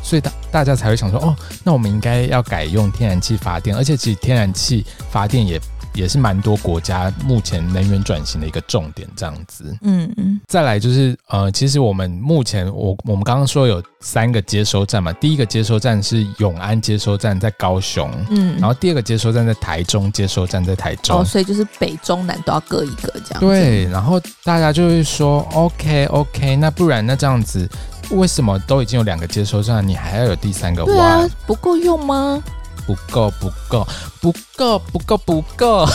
Speaker 2: 所以大大家才会想说，哦，那我们应该要改用天然气发电，而且其实天然气发电也。也是蛮多国家目前能源转型的一个重点，这样子。
Speaker 1: 嗯嗯。
Speaker 2: 再来就是呃，其实我们目前我我们刚刚说有三个接收站嘛，第一个接收站是永安接收站在高雄，嗯，然后第二个接收站在台中接收站在台中。
Speaker 1: 哦，所以就是北中南都要各一个这样。
Speaker 2: 对，然后大家就会说，OK OK，那不然那这样子，为什么都已经有两个接收站，你还要有第三个？
Speaker 1: 对啊，不够用吗？
Speaker 2: 不够，不够，不够，不够，不够。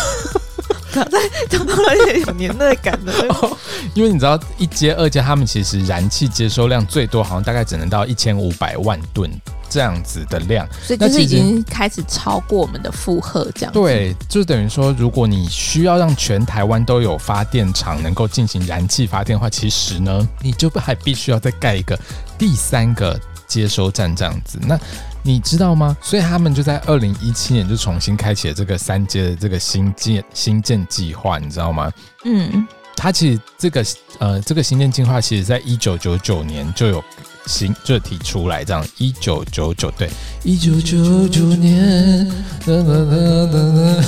Speaker 1: 刚才讲到了一点有年代感的、<laughs>
Speaker 2: 哦，因为你知道一阶、二阶，他们其实燃气接收量最多，好像大概只能到一千五百万吨这样子的量，
Speaker 1: 所以就是已经开始超过我们的负荷，这样。
Speaker 2: 对，就等于说，如果你需要让全台湾都有发电厂能够进行燃气发电的话，其实呢，你就还必须要再盖一个第三个接收站这样子。那你知道吗？所以他们就在二零一七年就重新开启了这个三阶的这个新建新建计划，你知道吗？
Speaker 1: 嗯，
Speaker 2: 他其实这个呃这个新建计划，其实在一九九九年就有新就提出来，这样一九九九对，一九九九年，哒哒哒哒哒，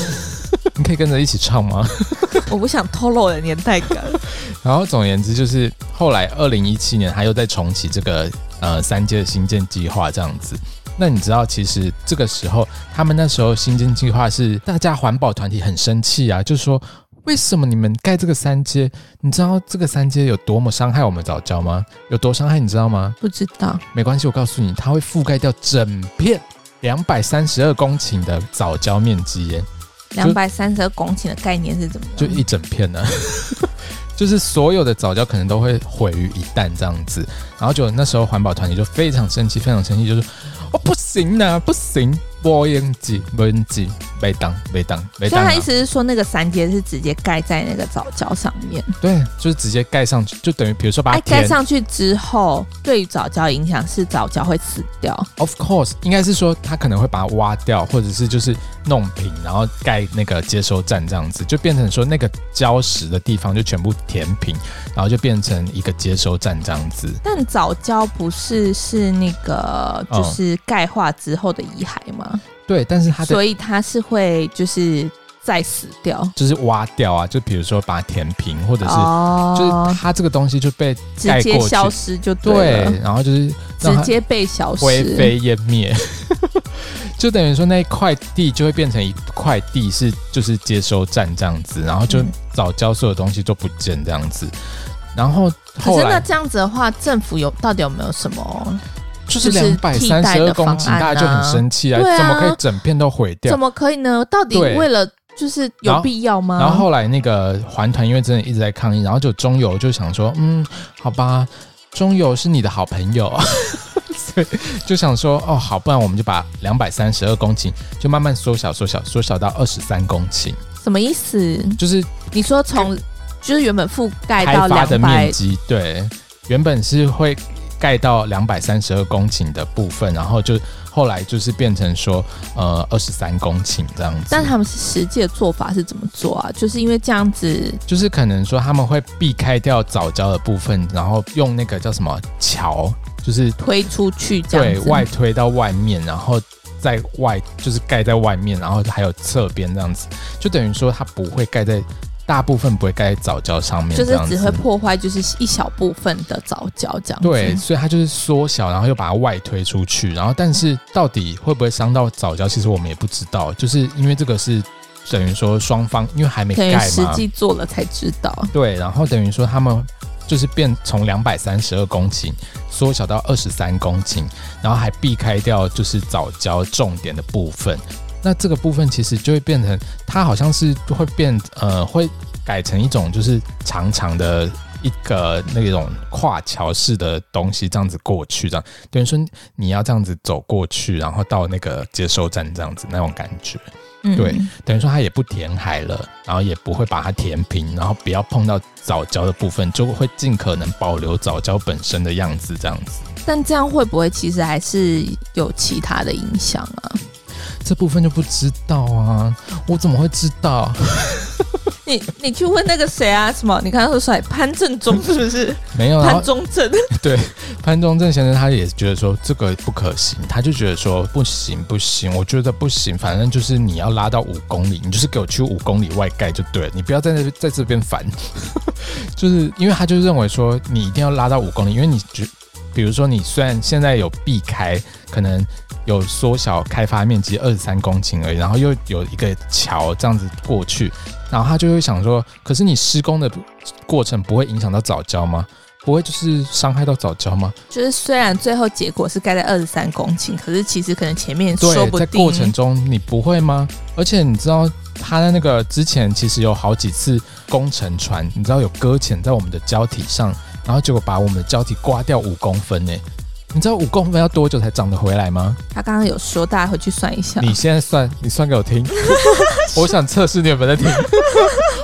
Speaker 2: 你可以跟着一起唱吗？<laughs>
Speaker 1: 我不想透露我的年代感。<laughs>
Speaker 2: 然后总而言之，就是后来二零一七年他又再重启这个呃三阶的新建计划，这样子。那你知道，其实这个时候，他们那时候新建计划是大家环保团体很生气啊，就是说，为什么你们盖这个三阶？你知道这个三阶有多么伤害我们早教吗？有多伤害，你知道吗？
Speaker 1: 不知道。
Speaker 2: 没关系，我告诉你，它会覆盖掉整片两百三十二公顷的早教面积耶。
Speaker 1: 两百三十二公顷的概念是怎么样？
Speaker 2: 就一整片呢、就是所有的早教可能都会毁于一旦这样子，然后就那时候环保团体就非常生气，非常生气，就是哦不行呐，不行。播音机，播音机，没当，没当，没当。所以
Speaker 1: 他意思是说，那个三接是直接盖在那个藻礁上面。
Speaker 2: 对，就是直接盖上去，就等于比如说把它盖
Speaker 1: 上去之后，对于藻礁影响是藻礁会死掉。
Speaker 2: Of course，应该是说他可能会把它挖掉，或者是就是弄平，然后盖那个接收站这样子，就变成说那个礁石的地方就全部填平，然后就变成一个接收站这样子。
Speaker 1: 但藻礁不是是那个就是钙化之后的遗骸吗？
Speaker 2: 对，但是它的，
Speaker 1: 所以它是会就是再死掉，
Speaker 2: 就是挖掉啊，就比如说把它填平，或者是、
Speaker 1: 哦、
Speaker 2: 就是它这个东西就被
Speaker 1: 直接消失就
Speaker 2: 对然后就是
Speaker 1: 直接被消失，
Speaker 2: 灰飞烟灭，<laughs> 就等于说那一块地就会变成一块地是就是接收站这样子，然后就早交所有东西都不见这样子，然后
Speaker 1: 可是那这样子的话，政府有到底有没有什么？
Speaker 2: 就是两百三十二公顷，大家就很生气啊！怎么可以整片都毁掉？
Speaker 1: 怎么可以呢？到底为了就是有必要吗？
Speaker 2: 然后后来那个环团因为真的一直在抗议，然后就中油就想说，嗯，好吧，中油是你的好朋友，<laughs> 所以就想说，哦，好，不然我们就把两百三十二公顷就慢慢缩小、缩小、缩小到二十三公顷。
Speaker 1: 什么意思？
Speaker 2: 就是
Speaker 1: 你说从就是原本覆盖到
Speaker 2: 开发的面积，对，原本是会。盖到两百三十二公顷的部分，然后就后来就是变成说，呃，二十三公顷这样子。
Speaker 1: 但他们是实际的做法是怎么做啊？就是因为这样子，
Speaker 2: 就是可能说他们会避开掉早教的部分，然后用那个叫什么桥，就是
Speaker 1: 推出去这样，
Speaker 2: 对，外推到外面，然后在外就是盖在外面，然后还有侧边这样子，就等于说它不会盖在。大部分不会盖在早教上面，
Speaker 1: 就是只会破坏，就是一小部分的早教这样。
Speaker 2: 对，所以它就是缩小，然后又把它外推出去，然后但是到底会不会伤到早教，其实我们也不知道，就是因为这个是等于说双方因为还没盖嘛，
Speaker 1: 实际做了才知道。
Speaker 2: 对，然后等于说他们就是变从两百三十二公顷缩小到二十三公顷，然后还避开掉就是早教重点的部分。那这个部分其实就会变成，它好像是会变，呃，会改成一种就是长长的一个那种跨桥式的东西，这样子过去，这样等于说你要这样子走过去，然后到那个接收站这样子那种感觉，嗯，对，等于说它也不填海了，然后也不会把它填平，然后不要碰到藻礁的部分，就会尽可能保留藻礁本身的样子这样子。
Speaker 1: 但这样会不会其实还是有其他的影响啊？
Speaker 2: 这部分就不知道啊，我怎么会知道？<laughs>
Speaker 1: 你你去问那个谁啊？什么？你刚刚说谁？潘正中 <laughs> 是不是？
Speaker 2: 没有
Speaker 1: 潘中正。<laughs>
Speaker 2: 对，潘中正先生他也觉得说这个不可行，他就觉得说不行不行，我觉得不行，反正就是你要拉到五公里，你就是给我去五公里外盖就对了，你不要在那在这边烦。就是因为他就认为说你一定要拉到五公里，因为你觉比如说你虽然现在有避开可能。有缩小开发面积二十三公顷而已，然后又有一个桥这样子过去，然后他就会想说，可是你施工的过程不会影响到早礁吗？不会就是伤害到早礁吗？
Speaker 1: 就是虽然最后结果是盖在二十三公顷，可是其实可能前面说不定，
Speaker 2: 在过程中你不会吗？而且你知道他的那个之前其实有好几次工程船，你知道有搁浅在我们的胶体上，然后结果把我们的胶体刮掉五公分呢。你知道五公分要多久才长得回来吗？
Speaker 1: 他刚刚有说，大家回去算一下。
Speaker 2: 你现在算，你算给我听。<laughs> 我想测试你有没有在听。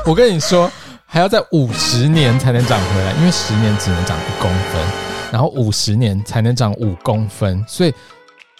Speaker 2: 我跟你说，还要在五十年才能长回来，因为十年只能长一公分，然后五十年才能长五公分。所以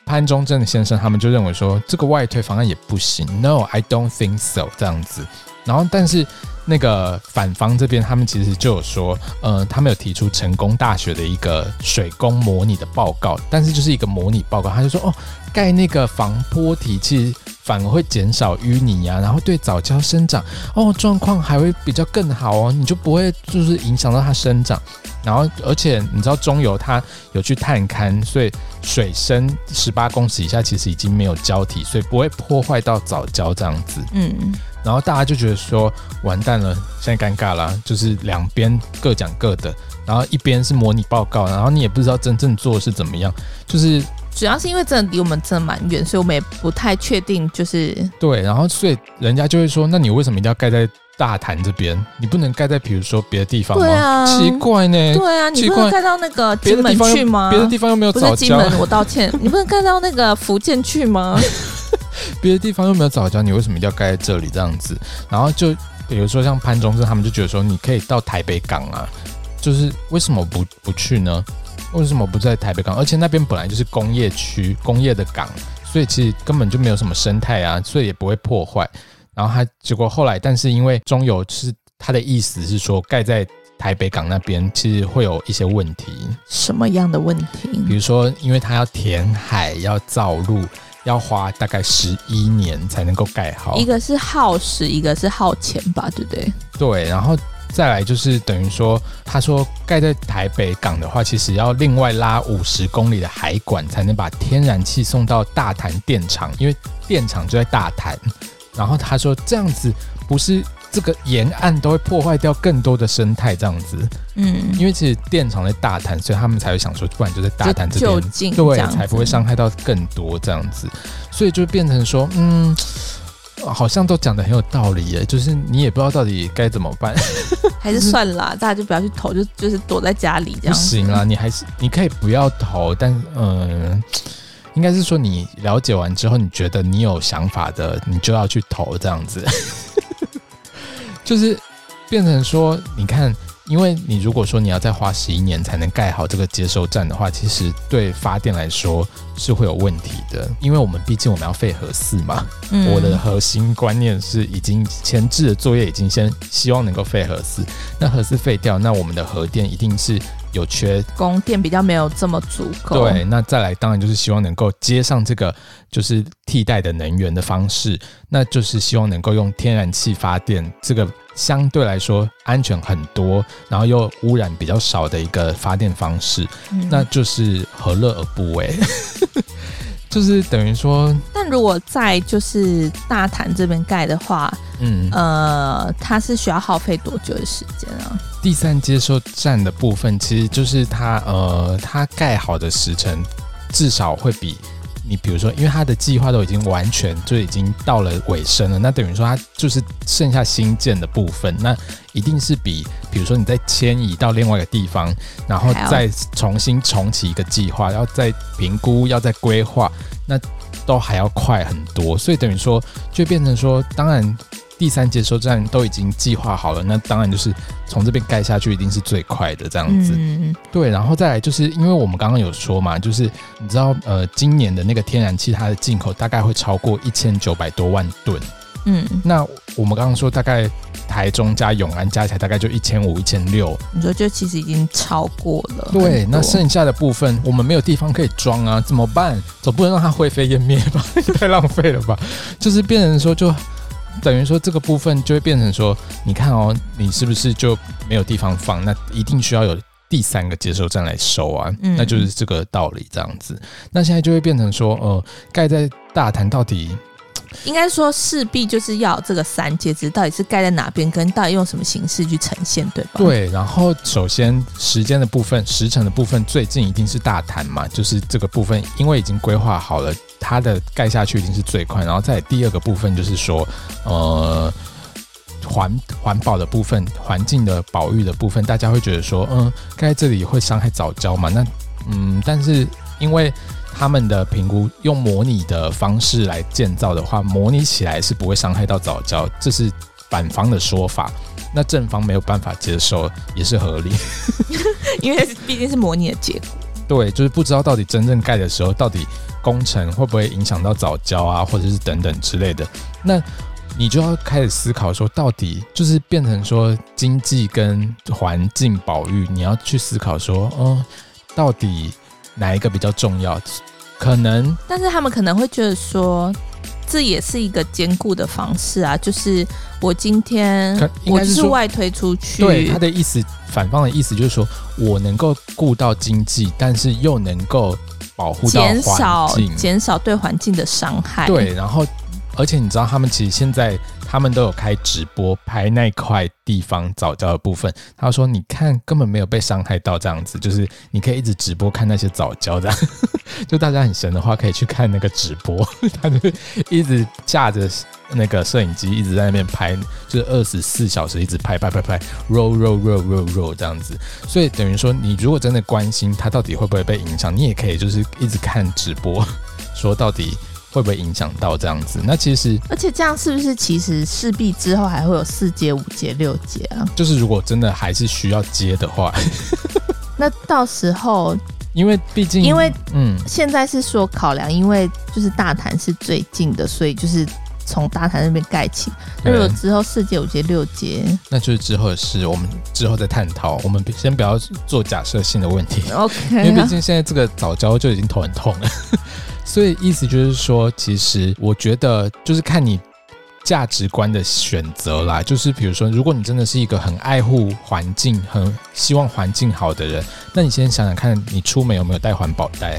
Speaker 2: 潘忠正先生他们就认为说，这个外推方案也不行。No，I don't think so。这样子，然后但是。那个反方这边，他们其实就有说，呃，他们有提出成功大学的一个水工模拟的报告，但是就是一个模拟报告，他就说，哦，盖那个防波堤其实反而会减少淤泥啊，然后对藻礁生长，哦，状况还会比较更好哦，你就不会就是影响到它生长，然后而且你知道中游它有去探勘，所以水深十八公尺以下其实已经没有礁体，所以不会破坏到藻礁这样子，嗯。然后大家就觉得说完蛋了，现在尴尬了，就是两边各讲各的，然后一边是模拟报告，然后你也不知道真正做的是怎么样，就是
Speaker 1: 主要是因为真的离我们真的蛮远，所以我们也不太确定，就是
Speaker 2: 对，然后所以人家就会说，那你为什么一定要盖在大潭这边？你不能盖在比如说别的地方吗？
Speaker 1: 对啊，
Speaker 2: 奇怪呢，
Speaker 1: 对啊，你不能盖到那个金门去吗？
Speaker 2: 别的地方又没有藻礁，不是
Speaker 1: 金门，我道歉，你不能盖到那个福建去吗？<laughs> <laughs>
Speaker 2: 别的地方又没有早教，你为什么一定要盖在这里这样子？然后就比如说像潘中正他们就觉得说，你可以到台北港啊，就是为什么不不去呢？为什么不在台北港？而且那边本来就是工业区、工业的港，所以其实根本就没有什么生态啊，所以也不会破坏。然后他结果后来，但是因为中油是他的意思是说，盖在台北港那边其实会有一些问题。
Speaker 1: 什么样的问题？
Speaker 2: 比如说，因为他要填海，要造陆。要花大概十一年才能够盖好。
Speaker 1: 一个是耗时，一个是耗钱吧，对不对？
Speaker 2: 对，然后再来就是等于说，他说盖在台北港的话，其实要另外拉五十公里的海管，才能把天然气送到大潭电厂，因为电厂就在大潭。然后他说这样子不是。这个沿岸都会破坏掉更多的生态，这样子，嗯，因为其实电厂在大潭，所以他们才会想说，不然就在大潭这边，对，才不会伤害到更多这样子，所以就变成说，嗯，好像都讲的很有道理耶，就是你也不知道到底该怎么办，<laughs>
Speaker 1: 还是算了，大家就不要去投，就就是躲在家里这样。不
Speaker 2: 行啦，你还是你可以不要投，但嗯，应该是说你了解完之后，你觉得你有想法的，你就要去投这样子。就是变成说，你看，因为你如果说你要再花十一年才能盖好这个接收站的话，其实对发电来说是会有问题的，因为我们毕竟我们要废核四嘛。嗯。我的核心观念是，已经前置的作业已经先希望能够废核四，那核四废掉，那我们的核电一定是。有缺。
Speaker 1: 供电比较没有这么足够，
Speaker 2: 对，那再来当然就是希望能够接上这个就是替代的能源的方式，那就是希望能够用天然气发电，这个相对来说安全很多，然后又污染比较少的一个发电方式，嗯、那就是何乐而不为？<laughs> 就是等于说，
Speaker 1: 但如果在就是大潭这边盖的话，嗯呃，它是需要耗费多久的时间啊？
Speaker 2: 第三接收站的部分，其实就是它呃，它盖好的时程至少会比你比如说，因为他的计划都已经完全就已经到了尾声了，那等于说他就是剩下新建的部分，那一定是比比如说你再迁移到另外一个地方，然后再重新重启一个计划，要再评估，要再规划，那都还要快很多，所以等于说就变成说，当然。第三接收站都已经计划好了，那当然就是从这边盖下去一定是最快的这样子。嗯，对，然后再来就是因为我们刚刚有说嘛，就是你知道呃，今年的那个天然气它的进口大概会超过一千九百多万吨。嗯，那我们刚刚说大概台中加永安加起来大概就一千五、一千六。
Speaker 1: 你说就其实已经超过了。
Speaker 2: 对，那剩下的部分我们没有地方可以装啊，怎么办？总不能让它灰飞烟灭吧？<laughs> 太浪费了吧？就是变成说就。等于说这个部分就会变成说，你看哦，你是不是就没有地方放？那一定需要有第三个接收站来收啊，嗯、那就是这个道理这样子。那现在就会变成说，呃，盖在大潭到底
Speaker 1: 应该说势必就是要这个三接，只到底是盖在哪边，跟到底用什么形式去呈现，对吧？
Speaker 2: 对。然后首先时间的部分，时程的部分，最近一定是大潭嘛，就是这个部分，因为已经规划好了。它的盖下去一定是最快，然后再第二个部分就是说，呃，环环保的部分，环境的保育的部分，大家会觉得说，嗯，盖在这里会伤害早教嘛？那嗯，但是因为他们的评估用模拟的方式来建造的话，模拟起来是不会伤害到早教，这是反方的说法。那正方没有办法接受，也是合理，<laughs>
Speaker 1: 因为毕竟是模拟的结果。
Speaker 2: 对，就是不知道到底真正盖的时候到底。工程会不会影响到早教啊，或者是等等之类的？那你就要开始思考说，到底就是变成说经济跟环境保育，你要去思考说，嗯，到底哪一个比较重要？可能，
Speaker 1: 但是他们可能会觉得说，这也是一个兼顾的方式啊。就是我今天我是外推出去，
Speaker 2: 对他的意思，反方的意思就是说我能够顾到经济，但是又能够。保护到环境，减少
Speaker 1: 减少对环境的伤害。
Speaker 2: 对，然后而且你知道，他们其实现在他们都有开直播拍那块地方早教的部分。他说：“你看，根本没有被伤害到，这样子就是你可以一直直播看那些早教这样。<laughs> 就大家很神的话，可以去看那个直播，<laughs> 他就一直架着。”那个摄影机一直在那边拍，就是二十四小时一直拍拍拍拍，roll roll roll roll roll 这样子。所以等于说，你如果真的关心它到底会不会被影响，你也可以就是一直看直播，<laughs> 说到底会不会影响到这样子。那其实，
Speaker 1: 而且这样是不是其实势必之后还会有四阶、五阶、六阶啊？
Speaker 2: 就是如果真的还是需要接的话，<laughs>
Speaker 1: 那到时候，<laughs>
Speaker 2: 因为毕竟，
Speaker 1: 因为嗯，现在是说考量，因为就是大潭是最近的，所以就是。从大台那边盖起。那如果之后四阶、五阶、六阶，
Speaker 2: 那就是之后的事，我们之后再探讨。我们先不要做假设性的问题，<laughs>
Speaker 1: OK？
Speaker 2: 因为毕竟现在这个早教就已经头很痛了，所以意思就是说，其实我觉得就是看你。价值观的选择啦，就是比如说，如果你真的是一个很爱护环境、很希望环境好的人，那你先想想看，你出门有没有带环保袋？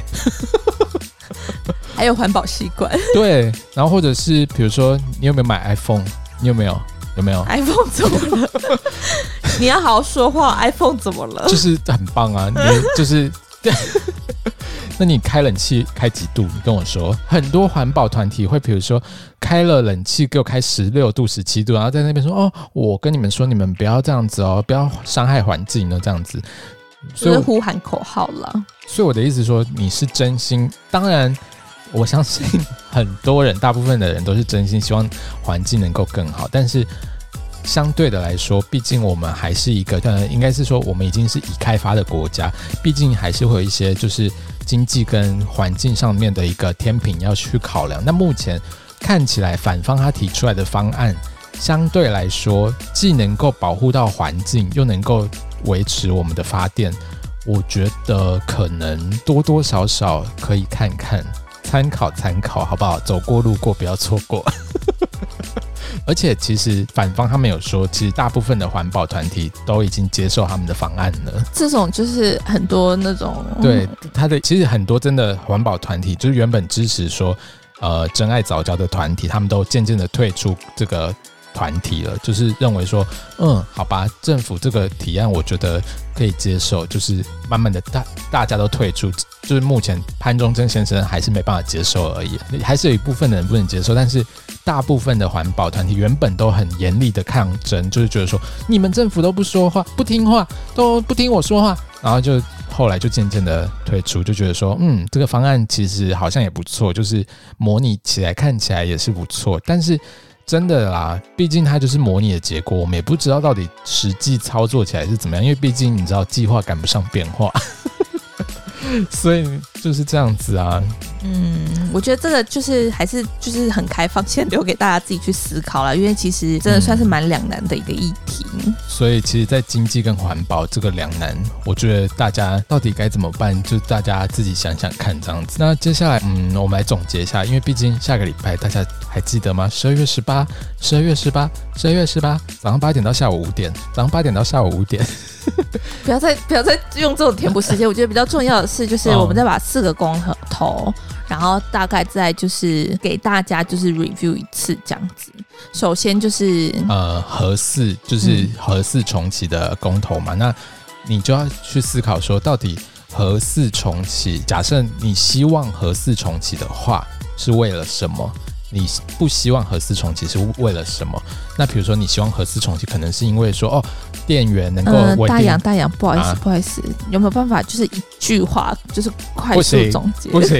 Speaker 1: 还有环保习惯？
Speaker 2: 对，然后或者是比如说，你有没有买 iPhone？你有没有？有没有
Speaker 1: ？iPhone 怎么了？你要好好说话。iPhone 怎么了？
Speaker 2: 就是很棒啊！你就是。那你开冷气开几度？你跟我说，很多环保团体会，比如说开了冷气给我开十六度、十七度，然后在那边说：“哦，我跟你们说，你们不要这样子哦，不要伤害环境哦，这样子。”
Speaker 1: 所以呼喊口号了。
Speaker 2: 所以我的意思说，你是真心。当然，我相信很多人，大部分的人都是真心希望环境能够更好，但是。相对的来说，毕竟我们还是一个，呃，应该是说我们已经是已开发的国家，毕竟还是会有一些就是经济跟环境上面的一个天平要去考量。那目前看起来，反方他提出来的方案，相对来说既能够保护到环境，又能够维持我们的发电，我觉得可能多多少少可以看看，参考参考，好不好？走过路过，不要错过。而且，其实反方他们有说，其实大部分的环保团体都已经接受他们的方案了。
Speaker 1: 这种就是很多那种
Speaker 2: 对他的，其实很多真的环保团体，就是原本支持说，呃，真爱早教的团体，他们都渐渐的退出这个。团体了，就是认为说，嗯，好吧，政府这个提案，我觉得可以接受，就是慢慢的大大家都退出，就是目前潘忠政先生还是没办法接受而已，还是有一部分的人不能接受，但是大部分的环保团体原本都很严厉的抗争，就是觉得说，你们政府都不说话，不听话，都不听我说话，然后就后来就渐渐的退出，就觉得说，嗯，这个方案其实好像也不错，就是模拟起来看起来也是不错，但是。真的啦，毕竟它就是模拟的结果，我们也不知道到底实际操作起来是怎么样，因为毕竟你知道计划赶不上变化，<laughs> 所以就是这样子啊。
Speaker 1: 嗯，我觉得这个就是还是就是很开放，先留给大家自己去思考了，因为其实真的算是蛮两难的一个议题。嗯、
Speaker 2: 所以其实，在经济跟环保这个两难，我觉得大家到底该怎么办，就大家自己想想看这样子。那接下来，嗯，我们来总结一下，因为毕竟下个礼拜大家还记得吗？十二月十八，十二月十八，十二月十八，早上八点到下午五点，早上八点到下午五点。<laughs>
Speaker 1: 不要再不要再用这种填补时间，我觉得比较重要的是，就是我们再把四个公投。然后大概再就是给大家就是 review 一次这样子。首先就是
Speaker 2: 呃核四就是核四重启的公投嘛，嗯、那你就要去思考说，到底核四重启，假设你希望核四重启的话，是为了什么？你不希望核四重启是为了什么？那比如说你希望核四重启，可能是因为说哦，电源能够稳定。
Speaker 1: 呃、大洋大洋，不好意思，啊、不好意思，有没有办法就是一句话就是快速总结？
Speaker 2: 不行，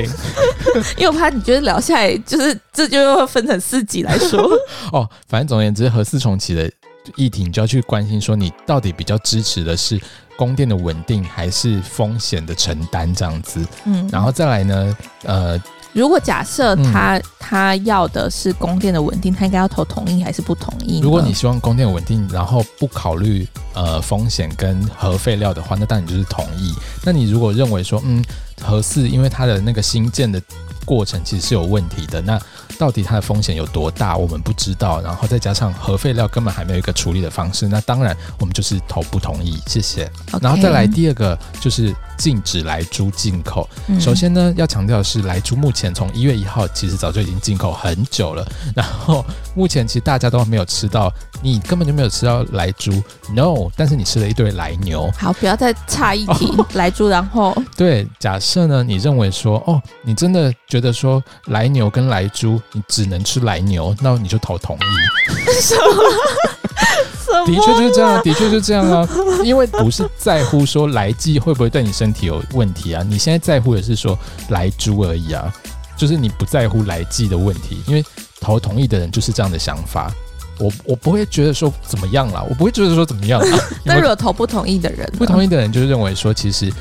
Speaker 2: <laughs>
Speaker 1: 因为我怕你觉得聊下来就是这就要分成四集来说。<laughs>
Speaker 2: 哦，反正总而言之，核四重启的议题，你就要去关心说，你到底比较支持的是供电的稳定，还是风险的承担这样子？嗯，然后再来呢，呃。
Speaker 1: 如果假设他、嗯、他要的是供电的稳定，他应该要投同意还是不同意？
Speaker 2: 如果你希望供电稳定，然后不考虑呃风险跟核废料的话，那当然就是同意。那你如果认为说，嗯，核四因为它的那个新建的过程其实是有问题的，那到底它的风险有多大，我们不知道。然后再加上核废料根本还没有一个处理的方式，那当然我们就是投不同意。谢谢。然后再来第二个就是。禁止莱猪进口。首先呢，要强调的是，莱猪目前从一月一号其实早就已经进口很久了。<laughs> 然后目前其实大家都没有吃到，你根本就没有吃到来猪，no。但是你吃了一堆来牛。
Speaker 1: 好，不要再差一题 <laughs> 来猪。然后
Speaker 2: 对，假设呢，你认为说，哦，你真的觉得说来牛跟来猪，你只能吃来牛，那你就投同意。
Speaker 1: 什么？
Speaker 2: 的确就是这样，的确就是这样啊，因为不是在乎说来鸡会不会对你身体有问题啊，你现在在乎的是说来猪而已啊，就是你不在乎来鸡的问题，因为投同意的人就是这样的想法。我我不会觉得说怎么样啦，我不会觉得说怎么样啦。<laughs>
Speaker 1: 那如果投不同意的人，
Speaker 2: 不同意的人就是认为说，其实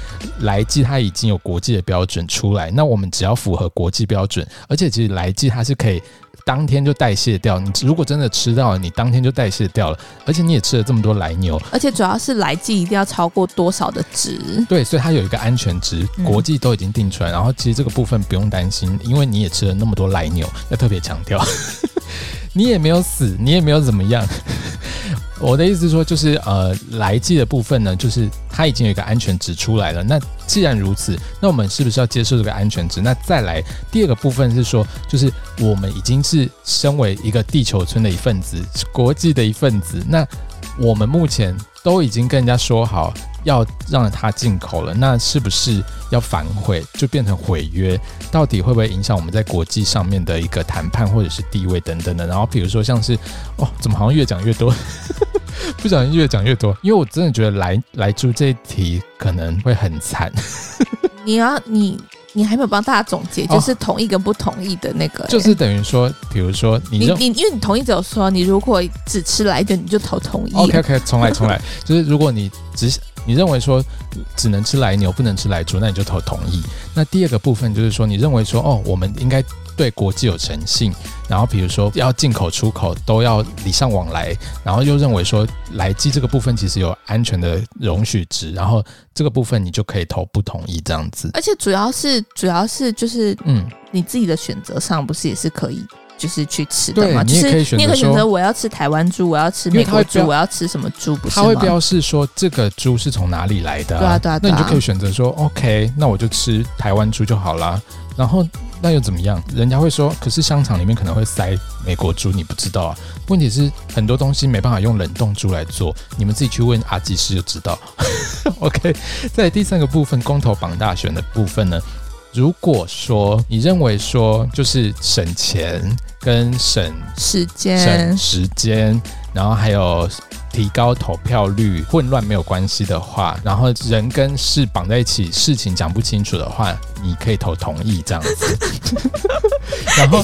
Speaker 2: 来记它已经有国际的标准出来，那我们只要符合国际标准，而且其实来记它是可以当天就代谢掉。你如果真的吃到了，你当天就代谢掉了，而且你也吃了这么多来牛，
Speaker 1: 而且主要是来剂一定要超过多少的值？
Speaker 2: 对，所以它有一个安全值，国际都已经定出来。嗯、然后其实这个部分不用担心，因为你也吃了那么多来牛，要特别强调。<laughs> 你也没有死，你也没有怎么样。我的意思是说，就是呃，来记的部分呢，就是它已经有一个安全值出来了。那既然如此，那我们是不是要接受这个安全值？那再来第二个部分是说，就是我们已经是身为一个地球村的一份子，国际的一份子。那我们目前都已经跟人家说好。要让它进口了，那是不是要反悔，就变成毁约？到底会不会影响我们在国际上面的一个谈判或者是地位等等的？然后比如说像是，哦，怎么好像越讲越多，不小心越讲越多，因为我真的觉得来来猪这一题可能会很惨。
Speaker 1: 你要你。你还没有帮大家总结，就是同意跟不同意的那个、欸
Speaker 2: 哦，就是等于说，比如说你
Speaker 1: 你你，因为你同意只有说，你如果只吃来的，你就投同意。
Speaker 2: OK OK，重来重来，<laughs> 就是如果你只你认为说只能吃来牛，不能吃来猪，那你就投同意。那第二个部分就是说，你认为说哦，我们应该。对国际有诚信，然后比如说要进口出口都要礼尚往来，然后又认为说来记这个部分其实有安全的容许值，然后这个部分你就可以投不同意这样子。
Speaker 1: 而且主要是主要是就是嗯，你自己的选择上不是也是可以就是去吃的吗？
Speaker 2: 对，你也可以选择说，你可以选择
Speaker 1: 我要吃台湾猪，我要吃美国猪，我要吃什么猪？不是
Speaker 2: 它会标示说这个猪是从哪里来的啊？
Speaker 1: 对啊对啊，
Speaker 2: 那你就可以选择说 OK，那我就吃台湾猪就好啦。然后。那又怎么样？人家会说，可是香肠里面可能会塞美国猪，你不知道啊。问题是很多东西没办法用冷冻猪来做，你们自己去问阿基师就知道。<laughs> OK，在第三个部分，公投榜大选的部分呢，如果说你认为说就是省钱跟省
Speaker 1: 时间、
Speaker 2: 省时间，然后还有。提高投票率，混乱没有关系的话，然后人跟事绑在一起，事情讲不清楚的话，你可以投同意这样子。<laughs> 然后，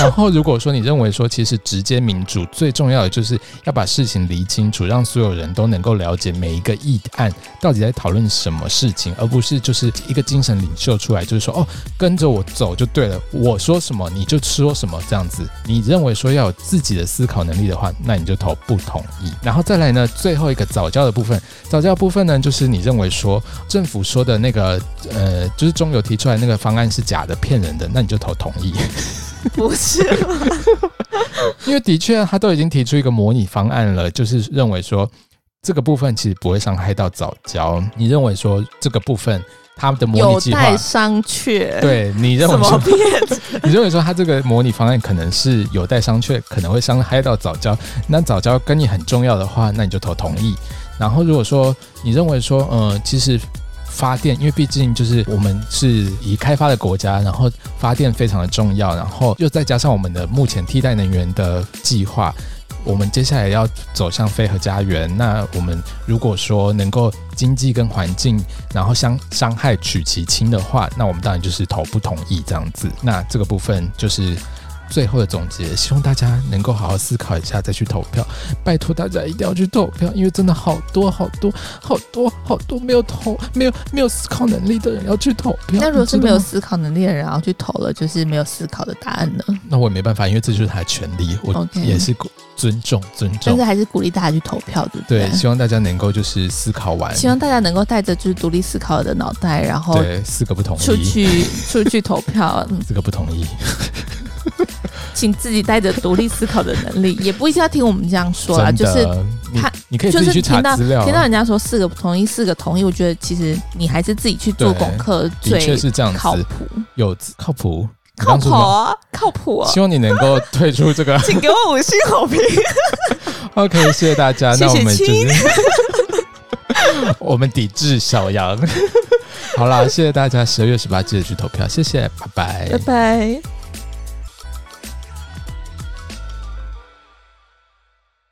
Speaker 2: 然后如果说你认为说，其实直接民主最重要的就是要把事情理清楚，让所有人都能够了解每一个议案到底在讨论什么事情，而不是就是一个精神领袖出来就是说哦，跟着我走就对了，我说什么你就说什么这样子。你认为说要有自己的思考能力的话，那你就投不同意。然后再来呢，最后一个早教的部分，早教部分呢，就是你认为说政府说的那个呃，就是中油提出来那个方案是假的、骗人的，那你就投同意。<laughs>
Speaker 1: 不是吗？<laughs>
Speaker 2: 因为的确他都已经提出一个模拟方案了，就是认为说这个部分其实不会伤害到早教。你认为说这个部分？他们的模拟计划有待
Speaker 1: 商榷。
Speaker 2: 对，你认为说，<laughs> 你认为说他这个模拟方案可能是有待商榷，可能会伤害到早教。那早教跟你很重要的话，那你就投同意。然后如果说你认为说，呃，其实发电，因为毕竟就是我们是已开发的国家，然后发电非常的重要，然后又再加上我们的目前替代能源的计划。我们接下来要走向飞和家园，那我们如果说能够经济跟环境，然后相伤害取其轻的话，那我们当然就是投不同意这样子。那这个部分就是。最后的总结，希望大家能够好好思考一下再去投票。拜托大家一定要去投票，因为真的好多好多好多好多没有投、没有没有思考能力的人要去投票。
Speaker 1: 那如果是没有思考能力的人，然后去投了，就是没有思考的答案呢？
Speaker 2: 那我也没办法，因为这就是他的权利，我也是尊重尊重。
Speaker 1: 但是还是鼓励大家去投票，对不对？
Speaker 2: 对，希望大家能够就是思考完，
Speaker 1: 希望大家能够带着就是独立思考的脑袋，然后
Speaker 2: 对四个不同意
Speaker 1: 出去出去投票，
Speaker 2: 四个不同意。<laughs>
Speaker 1: 请自己带着独立思考的能力，也不一定要听我们这样说啦。就是他，
Speaker 2: 你可以自己去查资料。
Speaker 1: 听到人家说四个不同意，四个同意，我觉得其实你还是自己去做功课，最
Speaker 2: 的确是这样
Speaker 1: 靠谱。
Speaker 2: 有靠谱，
Speaker 1: 靠谱啊，靠谱啊！
Speaker 2: 希望你能够退出这个，<laughs>
Speaker 1: 请给我五星好评。<laughs>
Speaker 2: OK，谢谢大家。
Speaker 1: 谢谢，
Speaker 2: 那我们就是我们抵制小杨。好啦，谢谢大家。十二月十八记得去投票，谢谢，拜拜，
Speaker 1: 拜拜。